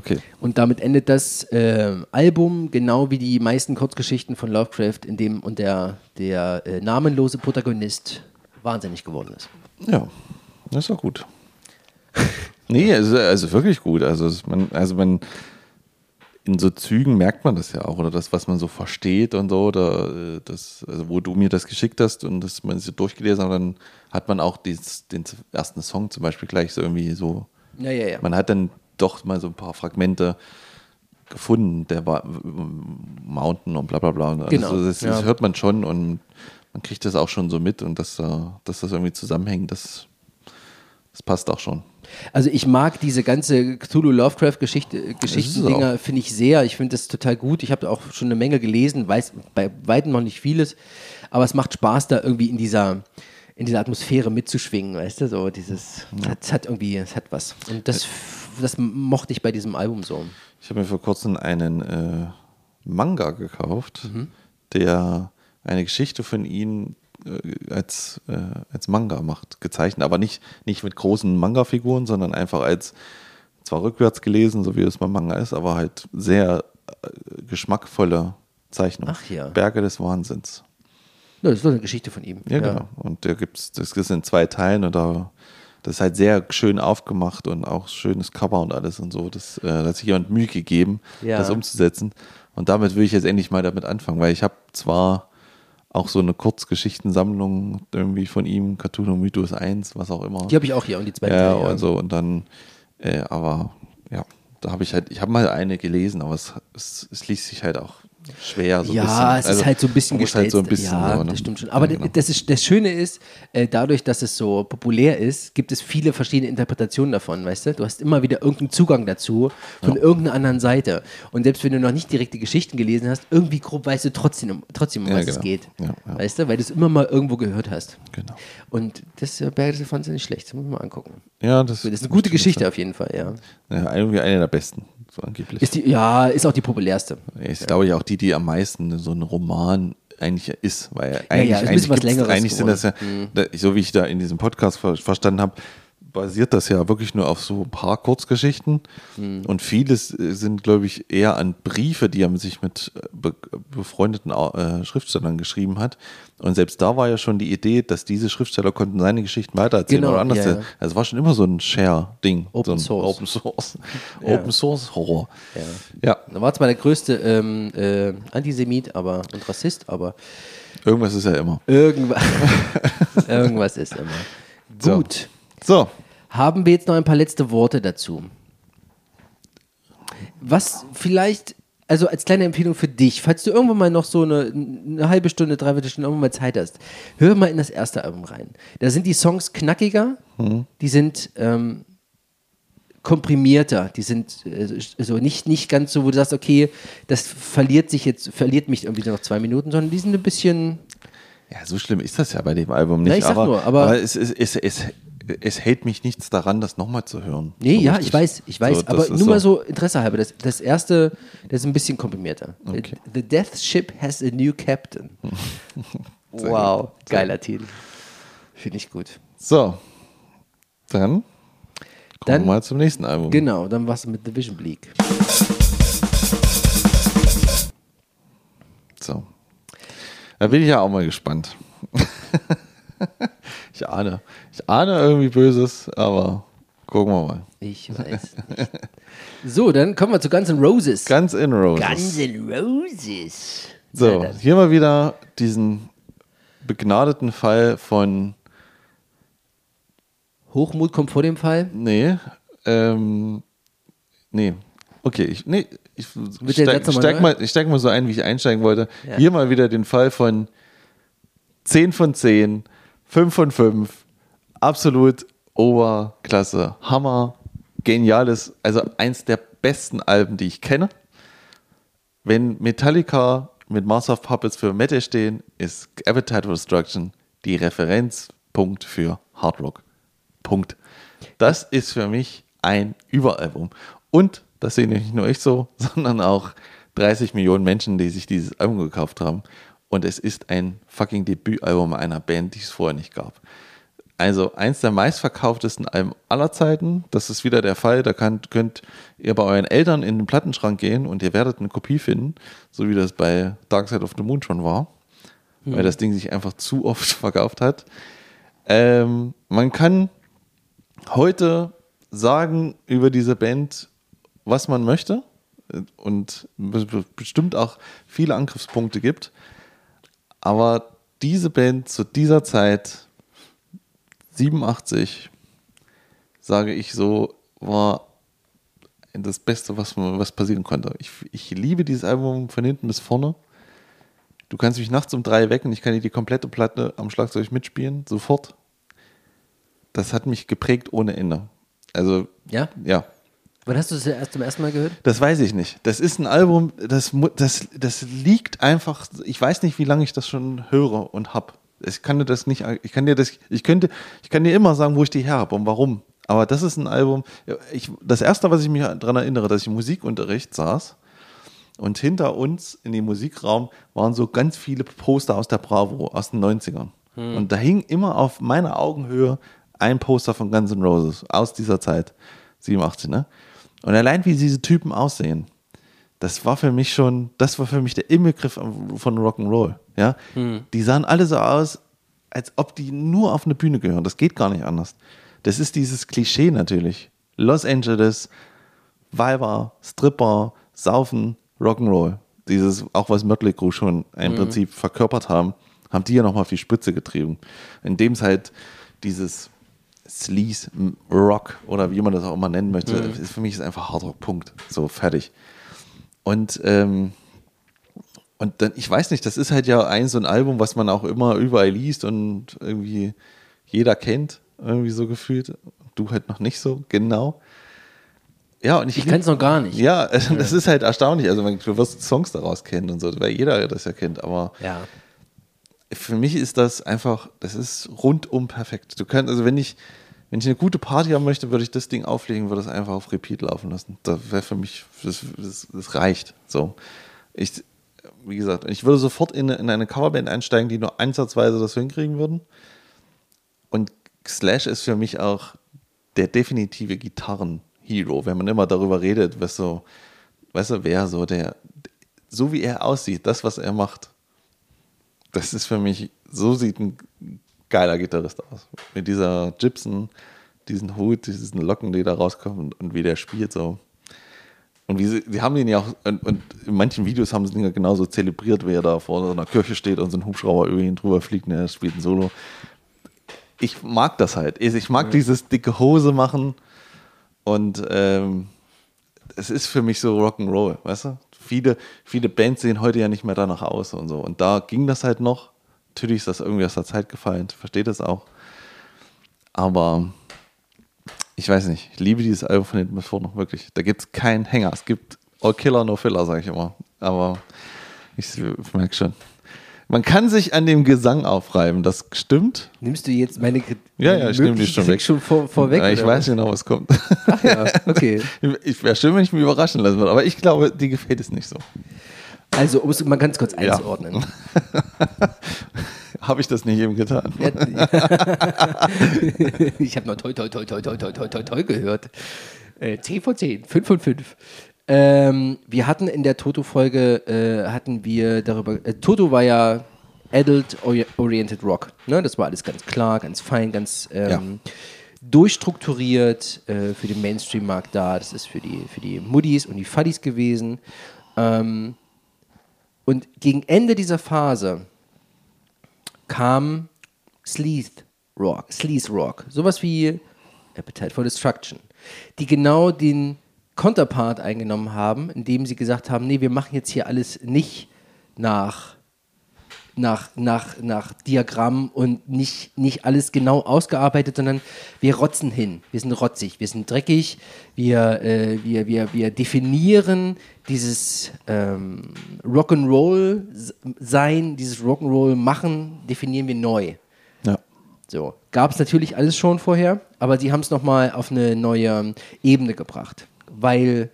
Okay. Und damit endet das äh, Album, genau wie die meisten Kurzgeschichten von Lovecraft, in dem und der, der äh, namenlose Protagonist wahnsinnig geworden ist. Ja, das ist auch gut. [laughs] nee, also, also wirklich gut. Also man, also man in so Zügen merkt man das ja auch, oder das, was man so versteht und so, oder äh, das, also wo du mir das geschickt hast und das man so durchgelesen hat, dann hat man auch dieses, den ersten Song zum Beispiel gleich so irgendwie so. Ja, ja, ja. Man hat dann doch mal so ein paar Fragmente gefunden, der war Mountain und bla bla bla. Also genau. das, das ja. hört man schon und man kriegt das auch schon so mit und dass, dass das irgendwie zusammenhängt, das, das passt auch schon. Also ich mag diese ganze Cthulhu Lovecraft Geschichte, Geschichten-Dinger, finde ich sehr. Ich finde das total gut. Ich habe auch schon eine Menge gelesen, weiß bei weitem noch nicht vieles, aber es macht Spaß, da irgendwie in dieser in dieser Atmosphäre mitzuschwingen, weißt du, so dieses, ja. es hat irgendwie, es hat was. Und das, das mochte ich bei diesem Album so. Ich habe mir vor kurzem einen äh, Manga gekauft, mhm. der eine Geschichte von ihm äh, als, äh, als Manga macht, gezeichnet, aber nicht, nicht mit großen Manga-Figuren, sondern einfach als zwar rückwärts gelesen, so wie es beim Manga ist, aber halt sehr äh, geschmackvolle Zeichnung. Ach ja. Berge des Wahnsinns. Ja, das ist doch eine Geschichte von ihm. Ja, ja. genau. Und da gibt's, das ist in zwei Teilen und da das ist halt sehr schön aufgemacht und auch schönes Cover und alles und so. Das, äh, da hat sich jemand Mühe gegeben, ja. das umzusetzen. Und damit will ich jetzt endlich mal damit anfangen, weil ich habe zwar auch so eine Kurzgeschichtensammlung irgendwie von ihm, Cthulhu Mythos 1, was auch immer. Die habe ich auch hier und die zwei. Ja, und so und dann, äh, aber ja, da habe ich halt, ich habe mal eine gelesen, aber es, es, es liest sich halt auch schwer. So ein ja, bisschen. es Also, ist halt so ein bisschen muss halt so ein bisschen ja, so, ne? das stimmt schon. Aber Ja, genau. das, ist, das Schöne ist, äh, dadurch, dass es so populär ist, gibt es viele verschiedene Interpretationen davon, weißt du? Du hast immer wieder irgendeinen Zugang dazu von irgendeiner anderen Seite. Und selbst wenn du noch nicht direkt die Geschichten gelesen hast, irgendwie grob weißt du trotzdem, um- trotzdem um Ja, was es genau. geht. Ja, ja. Weißt du? Weil du es immer mal irgendwo gehört hast. Genau. Und das äh, Berge des Elefants ist nicht schlecht. Das muss man mal angucken. Ja, das, Das ist eine gute Geschichte auf jeden Fall, ja. Ja, irgendwie eine der besten, so angeblich. Ist die, ja, ist auch die populärste. Ist, glaube ich, auch die, die am meisten so ein Roman eigentlich ist, weil ja, eigentlich, bisschen eigentlich, eigentlich sind das ja, Mhm. da, so wie ich da in diesem Podcast ver verstanden habe, basiert das ja wirklich nur auf so ein paar Kurzgeschichten Mhm. und vieles sind, glaube ich, eher an Briefe, die er sich mit äh, be befreundeten äh, Schriftstellern geschrieben hat. Und selbst da war ja schon die Idee, dass diese Schriftsteller konnten seine Geschichten weitererzählen Genau, oder anders. ja, ja. Also es war schon immer so ein Share-Ding. Open so. Open Source. [laughs] Ja. Open Source Horror. Ja. Da war zwar der größte ähm, äh, Antisemit aber, und Rassist, aber Irgendwas ist ja immer. irgendwas, [laughs] irgendwas ist immer. Gut. So, Haben wir jetzt noch ein paar letzte Worte dazu? Was vielleicht, also als kleine Empfehlung für dich, falls du irgendwann mal noch so eine, eine halbe Stunde, dreiviertel Stunde irgendwann mal Zeit hast, hör mal in das erste Album rein. Da sind die Songs knackiger, die sind ähm, komprimierter, die sind äh, so nicht, nicht ganz so, wo du sagst, okay, das verliert sich jetzt, verliert mich irgendwie so nach zwei Minuten, sondern die sind ein bisschen, Ja, so schlimm ist das ja bei dem Album nicht. Ja, ich sag aber, nur, aber- es, es, es, es, es hält mich nichts daran, das nochmal zu hören. Nee, So ja, richtig. ich weiß, ich weiß, So, aber nur mal so Interesse halber. Das, das erste, das ist ein bisschen komprimierter. Okay. The Death Ship has a new captain. [laughs] Wow, gut. Geiler Titel. Finde ich gut. So, dann kommen Dann- wir mal zum nächsten Album. Genau, dann war's mit The Vision Bleak. So. Da bin ich ja auch mal gespannt. [laughs] ich ahne. Ich ahne irgendwie Böses, aber gucken wir mal. Ich weiß nicht. So, dann kommen wir zu Guns N' Roses. Ganz in Roses. Guns N' Roses. So, hier mal wieder diesen begnadeten Fall von Hochmut kommt vor dem Fall. Nee, ähm, nee. Okay, ich, nee, ich steig, nochmal steig mal, ich steig mal so ein, wie ich einsteigen wollte. Ja. Hier mal wieder den Fall von 10 von 10, 5 von 5, absolut Oberklasse, Hammer, geniales, also eins der besten Alben, die ich kenne. Wenn Metallica mit Master of Puppets für Metal stehen, ist Appetite for Destruction die Referenzpunkt für Hard Rock. Punkt. Das ist für mich ein Überalbum. Und das sehe nicht nur ich so, [laughs] sondern auch 30 Millionen Menschen, die sich dieses Album gekauft haben. Und es ist ein fucking Debütalbum einer Band, die es vorher nicht gab. Also eins der meistverkauftesten Alben aller Zeiten. Das ist wieder der Fall. Da kann, könnt ihr bei euren Eltern in den Plattenschrank gehen und ihr werdet eine Kopie finden, so wie das bei Dark Side of the Moon schon war, weil das Ding sich einfach zu oft [laughs] verkauft hat. Ähm, man kann heute sagen über diese Band, was man möchte und be- be- bestimmt auch viele Angriffspunkte gibt. Aber diese Band zu dieser Zeit, 87, sage ich so, war das Beste, was, was passieren konnte. Ich, ich liebe dieses Album von hinten bis vorne. Du kannst mich nachts um drei wecken, ich kann dir die komplette Platte am Schlagzeug mitspielen, sofort. Das hat mich geprägt ohne Ende. Also, Ja? ja, Wann hast du das erst zum ersten Mal gehört? das weiß ich nicht. Das ist ein Album, das, das, das liegt einfach, ich weiß nicht, wie lange ich das schon höre und hab. Ich kann dir das nicht, ich kann dir das, ich könnte, ich kann dir immer sagen, wo ich die her habe und warum. Aber das ist ein Album, ich, das erste, was ich mich daran erinnere, dass ich im Musikunterricht saß und hinter uns in dem Musikraum waren so ganz viele Poster aus der Bravo, aus den 90ern. Und da hing immer auf meiner Augenhöhe ein Poster von Guns N' Roses aus dieser Zeit, 87, ne? Und allein wie diese Typen aussehen, das war für mich schon, das war für mich der Inbegriff von Rock'n'Roll, ja? Die sahen alle so aus, als ob die nur auf eine Bühne gehören. Das geht gar nicht anders. Das ist dieses Klischee natürlich. Los Angeles, Weiber, Stripper, Saufen, Rock'n'Roll. Dieses, auch was Mötley Crüe schon im Prinzip verkörpert haben, haben die ja nochmal auf die Spitze getrieben. Indem es halt dieses Sleaze Rock oder wie man das auch immer nennen möchte, ist für mich ist einfach Hard Rock, Punkt. So, fertig. Und ähm, und dann, ich weiß nicht, das ist halt ja ein so ein Album, was man auch immer überall liest und irgendwie jeder kennt, irgendwie so gefühlt. Du halt noch nicht so, genau. Ja, und ich, Ich kann es noch gar nicht. Ja, das ist halt erstaunlich. Also, man- du wirst Songs daraus kennen und so, weil jeder das ja kennt. Aber Ja. Für mich ist das einfach, das ist rundum perfekt. Du könnt, also wenn ich, wenn ich eine gute Party haben möchte, würde ich das Ding auflegen, würde es einfach auf Repeat laufen lassen. Das wäre für mich, das, das, das reicht. So. Ich, wie gesagt, ich würde sofort in, in eine Coverband einsteigen, die nur ansatzweise das hinkriegen würden. Und Slash ist für mich auch der definitive Gitarren-Hero, wenn man immer darüber redet, was so, weißt du, wer so der, so wie er aussieht, das, was er macht, das ist für mich, so sieht ein geiler Gitarrist aus. Mit dieser Gibson, diesen Hut, diesen Locken, die da rauskommen und, wie der spielt so. Und wie sie, sie haben ihn ja auch, und, und in manchen Videos haben sie ihn ja genauso zelebriert, wie er da vor so einer Kirche steht und so ein Hubschrauber über ihn drüber fliegt und er spielt ein Solo. Ich mag das halt. Ich mag dieses dicke Hose machen und ähm, es ist für mich so Rock'n'Roll, weißt du? Viele, viele Bands sehen heute ja nicht mehr danach aus und so. Und da ging das halt noch. Natürlich ist das irgendwie aus der Zeit gefallen, ich verstehe das auch. Aber ich weiß nicht, ich liebe dieses Album von bis vorne noch wirklich. Da gibt es keinen Hänger. Es gibt All Killer, No Filler, sage ich immer. Aber ich merke schon. Man kann sich an dem Gesang aufreiben, das stimmt. Nimmst du jetzt meine Kritik Ja, ja, ich nehme die schon weg. schon vor, vorweg? Ja, ich weiß was? genau, was kommt. Ach ja, okay. [laughs] Ich wäre schön, wenn ich mich überraschen lassen würde, aber ich glaube, die gefällt es nicht so. Also, um es mal ganz kurz Ja. einzuordnen. [laughs] Habe ich das nicht eben getan? [laughs] Ich habe noch toi, toi, toi, toi, toi, toi, toi, toi, toi gehört. Äh, 10 von 10, 5 von 5. Ähm, wir hatten in der Toto-Folge, äh, hatten wir darüber, äh, Toto war ja Adult-Oriented Rock. Ne? Das war alles ganz klar, ganz fein, ganz ähm, durchstrukturiert äh, für den Mainstream-Markt da. Das ist für die, für die Muddis und die Fuddies gewesen. Ähm, und gegen Ende dieser Phase kam Sleaze Rock, Sleaze Rock, sowas wie Appetite for Destruction, die genau den Konterpart eingenommen haben, indem sie gesagt haben, nee, wir machen jetzt hier alles nicht nach nach, nach, nach Diagramm und nicht, nicht alles genau ausgearbeitet, sondern wir rotzen hin. Wir sind rotzig, wir sind dreckig, wir, äh, wir, wir, wir definieren dieses ähm, Rock'n'Roll-Sein, dieses Rock'n'Roll-Machen, definieren wir neu. Ja. So. Gab es natürlich alles schon vorher, aber sie haben es nochmal auf eine neue Ebene gebracht, weil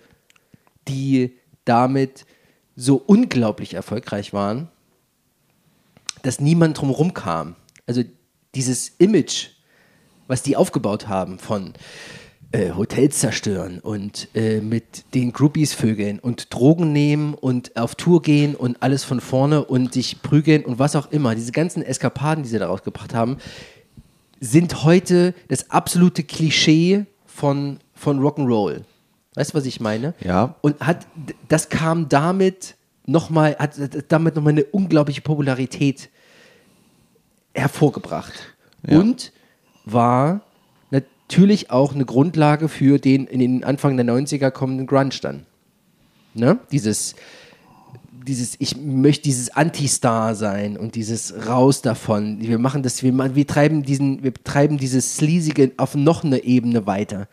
die damit so unglaublich erfolgreich waren, dass niemand drumherum kam. Also dieses Image, was die aufgebaut haben von äh, Hotels zerstören und äh, mit den Groupies vögeln und Drogen nehmen und auf Tour gehen und alles von vorne und sich prügeln und was auch immer. Diese ganzen Eskapaden, die sie daraus gebracht haben, sind heute das absolute Klischee von, von Rock'n'Roll. Weißt du, was ich meine? Ja. Und hat, das kam damit nochmal, hat damit nochmal eine unglaubliche Popularität hervorgebracht. Ja. Und war natürlich auch eine Grundlage für den in den Anfang der 90er kommenden Grunge dann. Ne? Dieses, dieses, ich möchte dieses Anti-Star sein und dieses raus davon. Wir machen das, wir, wir treiben diesen, wir treiben dieses Sleasige auf noch eine Ebene weiter.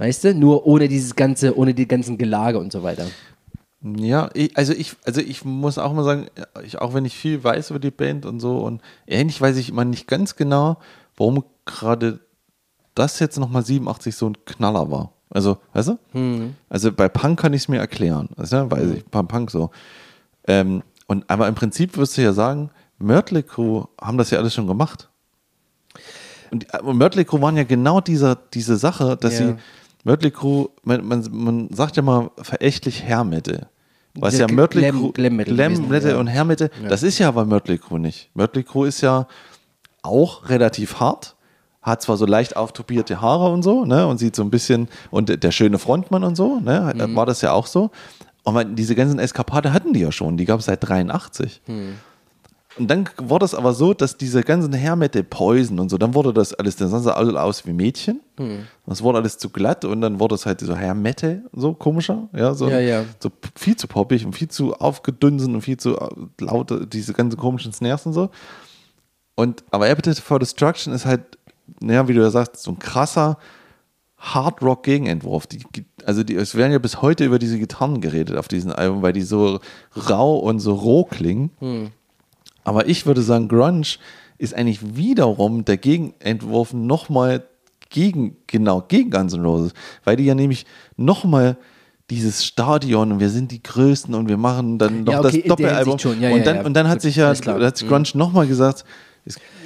Weißt du? Nur ohne dieses ganze, ohne die ganzen Gelage und so weiter. Ja, ich, also ich, also ich muss auch mal sagen, ich, auch wenn ich viel weiß über die Band und so und ähnlich weiß ich immer nicht ganz genau, warum gerade das jetzt nochmal 87 so ein Knaller war. Also, weißt du? Also bei Punk kann ich es mir erklären. Also, ja, weiß ich, beim Punk so. Ähm, und aber im Prinzip wirst du ja sagen, Mötley Crew haben das ja alles schon gemacht. Und, die- und Mötley Crew waren ja genau dieser, diese Sache, dass Ja. sie Mötley Crew, man, man, man sagt ja mal verächtlich Metal. Was ja Mötley Glam- Crew, Glam Glam gewesen, ja. und Hair Metal, das ist ja aber Mötley Crew nicht. Mötley Crew ist ja auch relativ hart, hat zwar so leicht auftopierte Haare und so, ne, und sieht so ein bisschen, und der- schöne Frontmann und so, ne, Mhm. war das ja auch so. Und diese ganzen Eskapade hatten die ja schon, die gab es seit 83. Und dann war das aber so, dass diese ganzen Hair Metal Poison und so, dann wurde das alles, dann sahen sie alle aus wie Mädchen. Hm. Das wurde alles zu glatt und dann wurde es halt so Hair Metal, so komischer, ja, so, Ja, ja. so viel zu poppig und viel zu aufgedunsen und viel zu äh, laute, diese ganzen komischen Snares und so. Und, aber Appetite for Destruction ist halt, naja, wie du ja sagst, so ein krasser Hard Rock Gegenentwurf. Die, also die, es werden ja bis heute über diese Gitarren geredet auf diesem Album, weil die so rau und so roh klingen. Aber ich würde sagen, Grunge ist eigentlich wiederum der Gegenentwurf nochmal gegen, genau, gegen Guns N' Roses, weil die ja nämlich nochmal dieses Stadion und wir sind die Größten und wir machen dann noch Ja, okay, das Doppelalbum. Ja, und, dann, ja. und dann hat sich ja. Mhm. hat sich Grunge nochmal gesagt,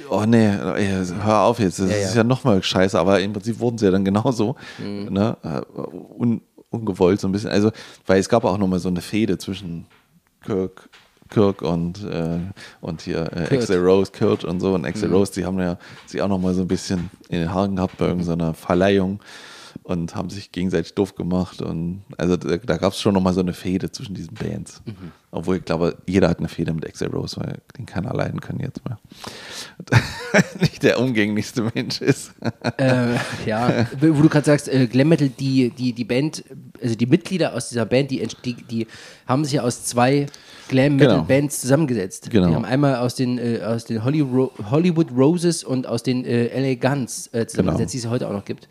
oh nee, hör auf jetzt, das ist ja. ja nochmal scheiße, aber im Prinzip wurden sie ja dann genauso, Mhm. ne, äh, un, ungewollt so ein bisschen, also, weil es gab auch nochmal so eine Fehde zwischen Kirk, Kirk und, äh, und hier äh. Axel Rose, Kurt und so und Mhm. Axel Rose, die haben ja sich auch nochmal so ein bisschen in den Haaren gehabt bei irgendeiner Verleihung und haben sich gegenseitig doof gemacht und also da, da gab es schon nochmal so eine Fehde zwischen diesen Bands. Mhm. Obwohl ich glaube, jeder hat eine Fehde mit Axel Rose, weil den keiner leiden können jetzt mehr. [laughs] Nicht der umgänglichste Mensch ist. äh, ja, wo du gerade sagst, äh, Glam Metal, die, die, die Band, also die Mitglieder aus dieser Band, die, die, die haben sich ja aus zwei Glam Metal Genau. Bands zusammengesetzt. Genau. Die haben einmal aus den, äh, aus den Hollywood Roses und aus den äh, LA Guns äh, zusammengesetzt, Genau. die es ja heute auch noch gibt.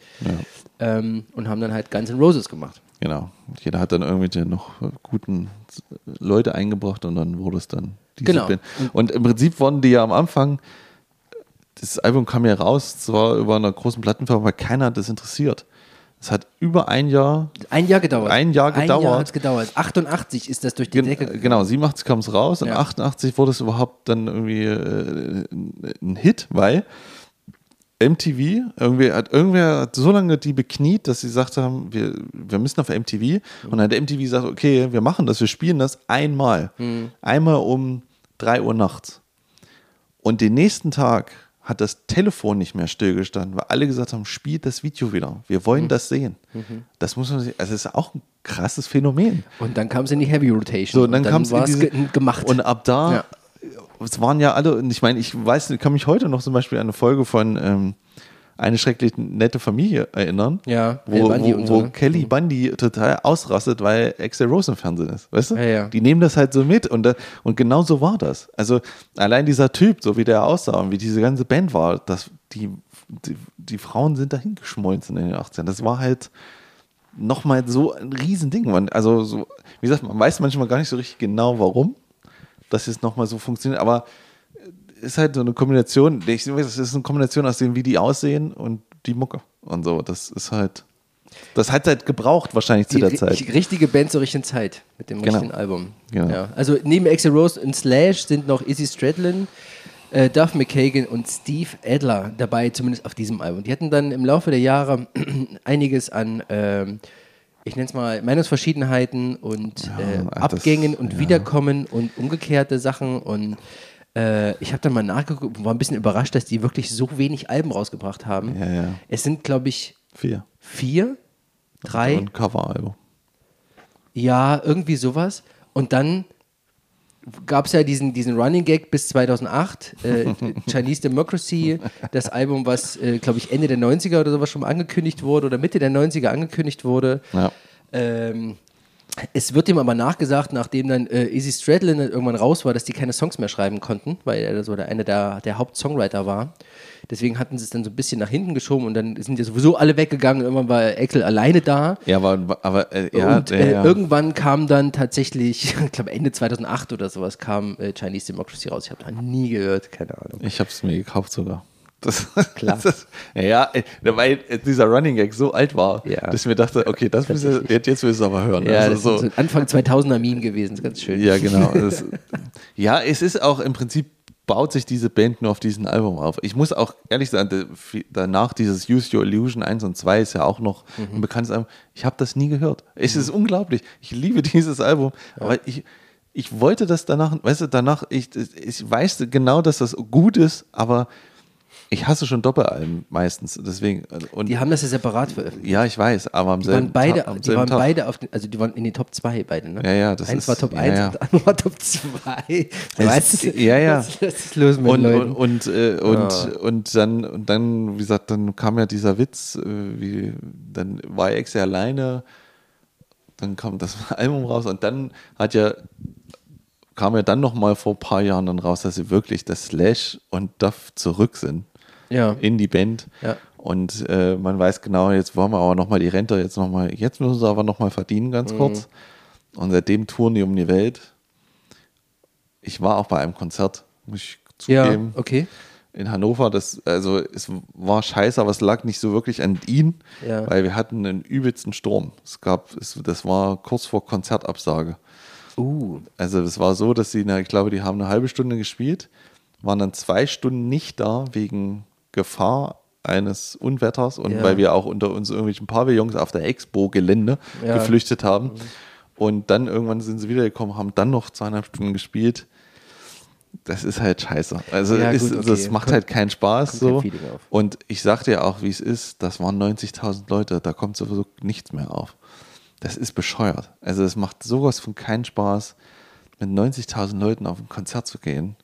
Ähm, und haben dann halt Guns N' Roses gemacht. Genau. Jeder hat dann irgendwelche noch guten Leute eingebracht und dann wurde es dann diese Genau. Band. Und im Prinzip wurden die ja am Anfang, das Album kam ja raus, zwar über einer großen Plattenfirma, aber keiner hat das interessiert. Es hat über ein Jahr, Ein Jahr gedauert. Ein Jahr Ein Jahr gedauert. hat es gedauert. 88 ist das durch die gen Decke gegangen. genau, 87 kam es raus und Ja. 88 wurde es überhaupt dann irgendwie äh, ein Hit, weil MTV, irgendwie hat irgendwer hat so lange die bekniet, dass sie gesagt haben, wir, wir müssen auf MTV. Und dann hat der MTV gesagt, okay, wir machen das, wir spielen das einmal. Einmal um 3 Uhr nachts. Und den nächsten Tag hat das Telefon nicht mehr stillgestanden, weil alle gesagt haben, spielt das Video wieder. Wir wollen das sehen. Das muss man sich, also das ist auch ein krasses Phänomen. Und dann kam es in die Heavy Rotation. So, und dann, kam es in es diese, gemacht. Und ab da, Ja. Es waren ja alle, und ich meine, ich weiß, ich kann mich heute noch zum Beispiel an eine Folge von ähm, Eine schrecklich nette Familie erinnern. Ja, wo, wo, wo so, ne? Kelly Bundy total ausrastet, weil Axel Rose im Fernsehen ist, weißt du? Ja, ja. Die nehmen das halt so mit und, da, und genau so war das. Also allein dieser Typ, so wie der aussah und wie diese ganze Band war, das, die, die, die Frauen sind dahin geschmolzen in den 18. Das war halt nochmal so ein Riesending. Man, also, so, wie gesagt, man weiß manchmal gar nicht so richtig genau, warum das jetzt nochmal so funktioniert, aber ist halt so eine Kombination, ich weiß, es ist eine Kombination aus dem, wie die aussehen und die Mucke und so. Das ist halt, das hat halt gebraucht wahrscheinlich zu die der Zeit. richtige Band zur richtigen Zeit mit dem Genau. richtigen Album. Genau. Ja. Also neben Axel Rose und Slash sind noch Izzy Stradlin, äh, Duff McKagan und Steve Adler dabei, zumindest auf diesem Album. Die hatten dann im Laufe der Jahre [clears throat] einiges an, ähm, ich nenne es mal, Meinungsverschiedenheiten und äh, ach, das- Abgängen und ja. Wiederkommen und umgekehrte Sachen und äh, ich habe dann mal nachgeguckt und war ein bisschen überrascht, dass die wirklich so wenig Alben rausgebracht haben. Ja, ja. Es sind, glaube ich, Vier. vier, drei. Und Coveralbum. Ja, irgendwie sowas. Und dann gab es ja diesen, diesen Running Gag bis 2008, äh, [laughs] Chinese Democracy, das Album, was, äh, glaube ich, Ende der 90er oder sowas schon angekündigt wurde oder Mitte der 90er angekündigt wurde. Ja. Ähm, es wird ihm aber nachgesagt, nachdem dann äh, Izzy Stradlin irgendwann raus war, dass die keine Songs mehr schreiben konnten, weil er so der eine der, der Hauptsongwriter war. Deswegen hatten sie es dann so ein bisschen nach hinten geschoben und dann sind ja sowieso alle weggegangen. Irgendwann war Eckel alleine da. Ja, aber, aber äh, ja, und ja, äh, ja. irgendwann kam dann tatsächlich, [laughs] ich glaube Ende 2008 oder sowas, kam äh, Chinese Democracy raus. Ich habe da nie gehört, keine Ahnung. Ich habe es mir gekauft sogar. Das, Klar. [laughs] Das, ja, äh, weil dieser Running Gag so alt war, Ja. dass ich mir dachte, okay, das müssen wir, jetzt, willst du aber hören. Ja, Also das so, ist so Anfang 2000er Meme gewesen, das ist ganz schön. Ja, genau. [laughs] Es, ja, es ist auch im Prinzip baut sich diese Band nur auf diesem Album auf. Ich muss auch ehrlich sagen, da- danach dieses Use Your Illusion 1 und 2 ist ja auch noch Mhm. ein bekanntes Album. Ich habe das nie gehört. Es ist unglaublich. Ich liebe [laughs] dieses Album, aber ich, ich wollte das danach, weißt du, danach, ich, ich weiß genau, dass das gut ist, aber Ich hasse schon Doppelalben meistens, deswegen. äh, Und Die haben das ja separat veröffentlicht. ja, ich weiß, aber am Die selben waren beide, Tag, am die selben waren Tag. beide auf den, also die waren in den Top 2 beide, ne? Ja, ja, das Eins ist- war Top ja, 1 ja. und der andere war Top 2. Es- Was? ja, ja. Was, [laughs] was ist los mit und, Leuten? und, und, äh, und, Ja. und dann, und dann, wie gesagt, dann kam ja dieser Witz, äh, wie, dann war Ex ja alleine, dann kam das [laughs] Album raus und dann hat ja, kam ja dann nochmal vor ein paar Jahren dann raus, dass sie wirklich das Slash und Duff zurück sind ja. in die Band. Ja. Und äh, man weiß genau, jetzt wollen wir aber nochmal die Rente, jetzt nochmal, jetzt müssen sie aber nochmal verdienen, ganz Mhm. kurz. Und seitdem touren die um die Welt. Ich war auch bei einem Konzert, muss ich ja, zugeben, okay. in Hannover. Das, also es war scheiße, aber es lag nicht so wirklich an ihnen, Ja. weil wir hatten einen übelsten Sturm. Es gab, es, das war kurz vor Konzertabsage. Uh, Also es war so, dass sie, na, ich glaube, die haben eine halbe Stunde gespielt, waren dann zwei Stunden nicht da wegen Gefahr eines Unwetters und Ja. weil wir auch unter uns irgendwelchen Pavillons auf der Expo-Gelände Ja. geflüchtet haben. Und dann irgendwann sind sie wiedergekommen, haben dann noch zweieinhalb Stunden gespielt. Das ist halt scheiße. Also Ja, ist, gut, okay. das macht Kommt- halt keinen Spaß. So. Und ich sag dir auch, wie es ist, das waren 90.000 Leute, da kommt sowieso nichts mehr auf. Das ist bescheuert. Also es macht sowas von keinen Spaß, mit 90.000 Leuten auf ein Konzert zu gehen.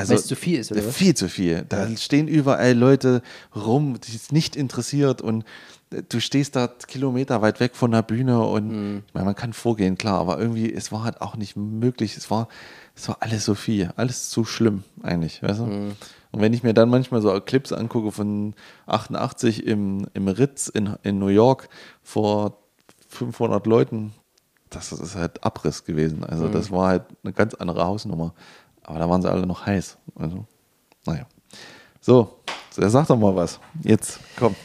Also Weil es zu viel ist, oder was? Viel zu viel. Da stehen überall Leute rum, die es nicht interessiert und äh, du stehst da Kilometer weit weg von der Bühne und Mhm. ich meine, man kann vorgehen, klar, aber irgendwie, es war halt auch nicht möglich. Es war, es war alles so viel, alles zu schlimm eigentlich, weißt du? Mhm. Und wenn ich mir dann manchmal so Clips angucke von 88 im, im Ritz in, in New York vor 500 Leuten, das ist halt Abriss gewesen. Also Mhm. das war halt eine ganz andere Hausnummer. Aber da waren sie alle noch heiß. Also, naja. So, sag doch mal was. Jetzt, komm.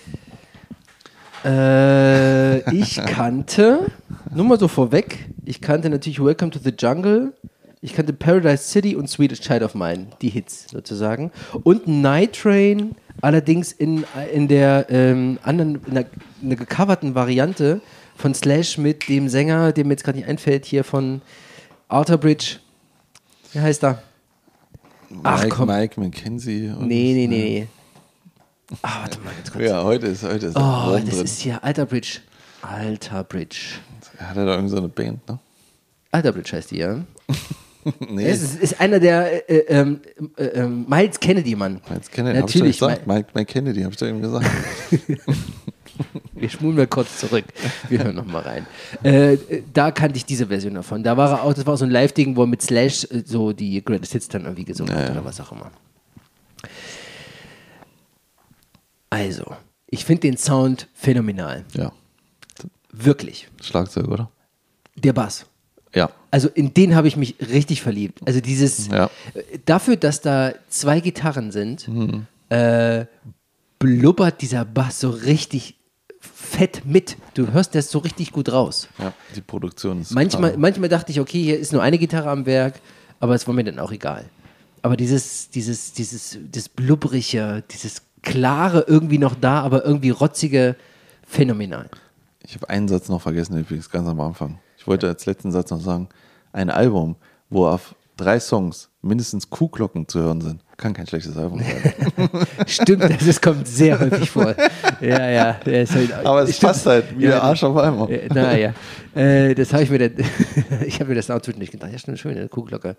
Äh, ich kannte, nur mal so vorweg, ich kannte natürlich Welcome to the Jungle, ich kannte Paradise City und Swedish Child of Mine, die Hits sozusagen. Und Night Train, allerdings in, in der ähm, anderen, in der, in der gecoverten Variante von Slash mit dem Sänger, der mir jetzt gerade nicht einfällt, hier von Outer Bridge. Wie heißt er? Ach, Mike, komm. Mike McKenzie. und- Nee, nee, nee, nee. Ah, warte mal ganz kurz. Ja, heute ist, heute ist Oh, das drin. ist hier Alter Bridge. Alter Bridge. Er hatte da irgendeine so eine Band, ne? Alter Bridge heißt die, ja. [laughs] Nee, Es ist, ist einer der äh, ähm, äh, ähm, Miles Kennedy, Mann. Miles Kennedy, hab ich Natürlich. gesagt. Mike, Mike Kennedy, hab ich doch eben gesagt. [laughs] Wir schmulen mal kurz zurück. Wir hören noch mal rein. Äh, da kannte ich diese Version davon. Da war er auch, das war so ein Live-Ding, wo er mit Slash äh, so die Greatest Hits dann irgendwie gesungen Ja, hat oder was auch immer. Also, ich finde den Sound phänomenal. ja. Wirklich. Schlagzeug, oder? Der Bass. Ja. Also in den habe ich mich richtig verliebt. Also dieses, Ja. äh, dafür, dass da zwei Gitarren sind, Mhm. äh, blubbert dieser Bass so richtig fett mit. Du hörst das so richtig gut raus. Ja, die Produktion ist. Manchmal, klar. manchmal dachte ich, okay, hier ist nur eine Gitarre am Werk, aber es war mir dann auch egal. Aber dieses, dieses, dieses, das blubberige, dieses klare irgendwie noch da, aber irgendwie rotzige, phänomenal. Ich habe einen Satz noch vergessen, übrigens ganz am Anfang. Ich wollte als letzten Satz noch sagen: Ein Album, wo auf drei Songs mindestens Kuhglocken zu hören sind, kann kein schlechtes Album sein. [laughs] Stimmt, das ist, kommt sehr häufig vor. Ja, ja. halt, Aber es stimmt. passt halt wie der Arsch auf einmal. Äh, Naja, äh, das habe ich mir dann, [laughs] ich habe mir das auch zwischendurch gedacht, ja stimmt, schön, eine Kuhglocke.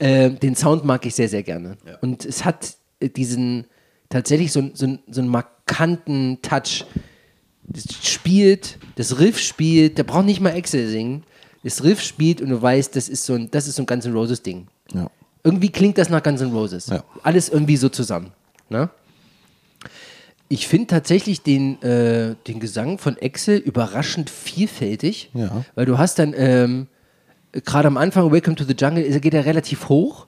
Äh, den Sound mag ich sehr, sehr gerne. Und es hat äh, diesen, tatsächlich so, einen- so, so einen markanten Touch. Das spielt, das Riff spielt, der braucht nicht mal Excel singen. Das Riff spielt und du weißt, das ist so ein, das ist so ein Guns N' Roses Ding. Ja. Irgendwie klingt das nach Guns N' Roses. Ja. Alles irgendwie so zusammen. Ne? Ich finde tatsächlich den, äh, den Gesang von Excel überraschend vielfältig, Ja. weil du hast dann ähm, gerade am Anfang Welcome to the Jungle geht er relativ hoch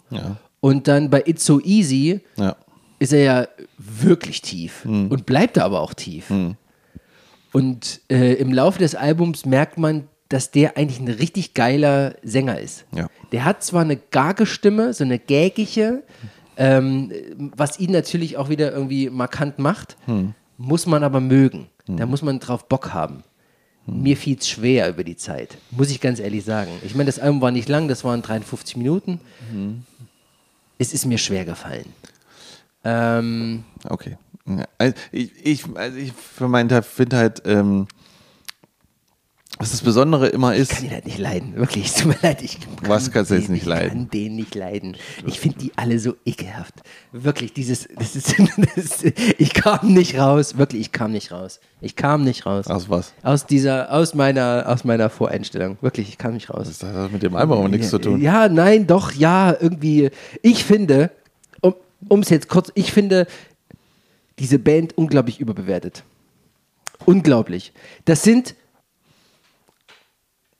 und dann bei It's So Easy ist er ja wirklich tief Hm. und bleibt er aber auch tief. Und äh, im Laufe des Albums merkt man, dass der eigentlich ein richtig geiler Sänger ist. Ja. Der hat zwar eine Gargestimme, so eine gägige, ähm, was ihn natürlich auch wieder irgendwie markant macht, Hm. muss man aber mögen. Da muss man drauf Bock haben. Hm. Mir fiel es schwer über die Zeit, muss ich ganz ehrlich sagen. Ich meine, das Album war nicht lang, das waren 53 Minuten. Hm. Es ist mir schwer gefallen. Ähm, Okay. Also ich, ich, also ich für meinen Teil finde halt, ähm, was das Besondere immer ich ist, kann den halt nicht leiden, wirklich. Es tut mir leid. Ich kann Was kannst du jetzt nicht leiden? Ich kann den nicht leiden. Ich finde die alle so ekelhaft. Wirklich, dieses, das ist, [laughs] das ich kam nicht raus. Wirklich, ich kam nicht raus. Ich kam nicht raus. aus was? Aus dieser, aus meiner, aus meiner Voreinstellung. Wirklich, ich kam nicht raus. Das hat mit dem Album aber nichts zu tun. Ja, nein, doch, ja, irgendwie. Ich finde, um es jetzt kurz, ich finde diese Band unglaublich überbewertet. Unglaublich. Das sind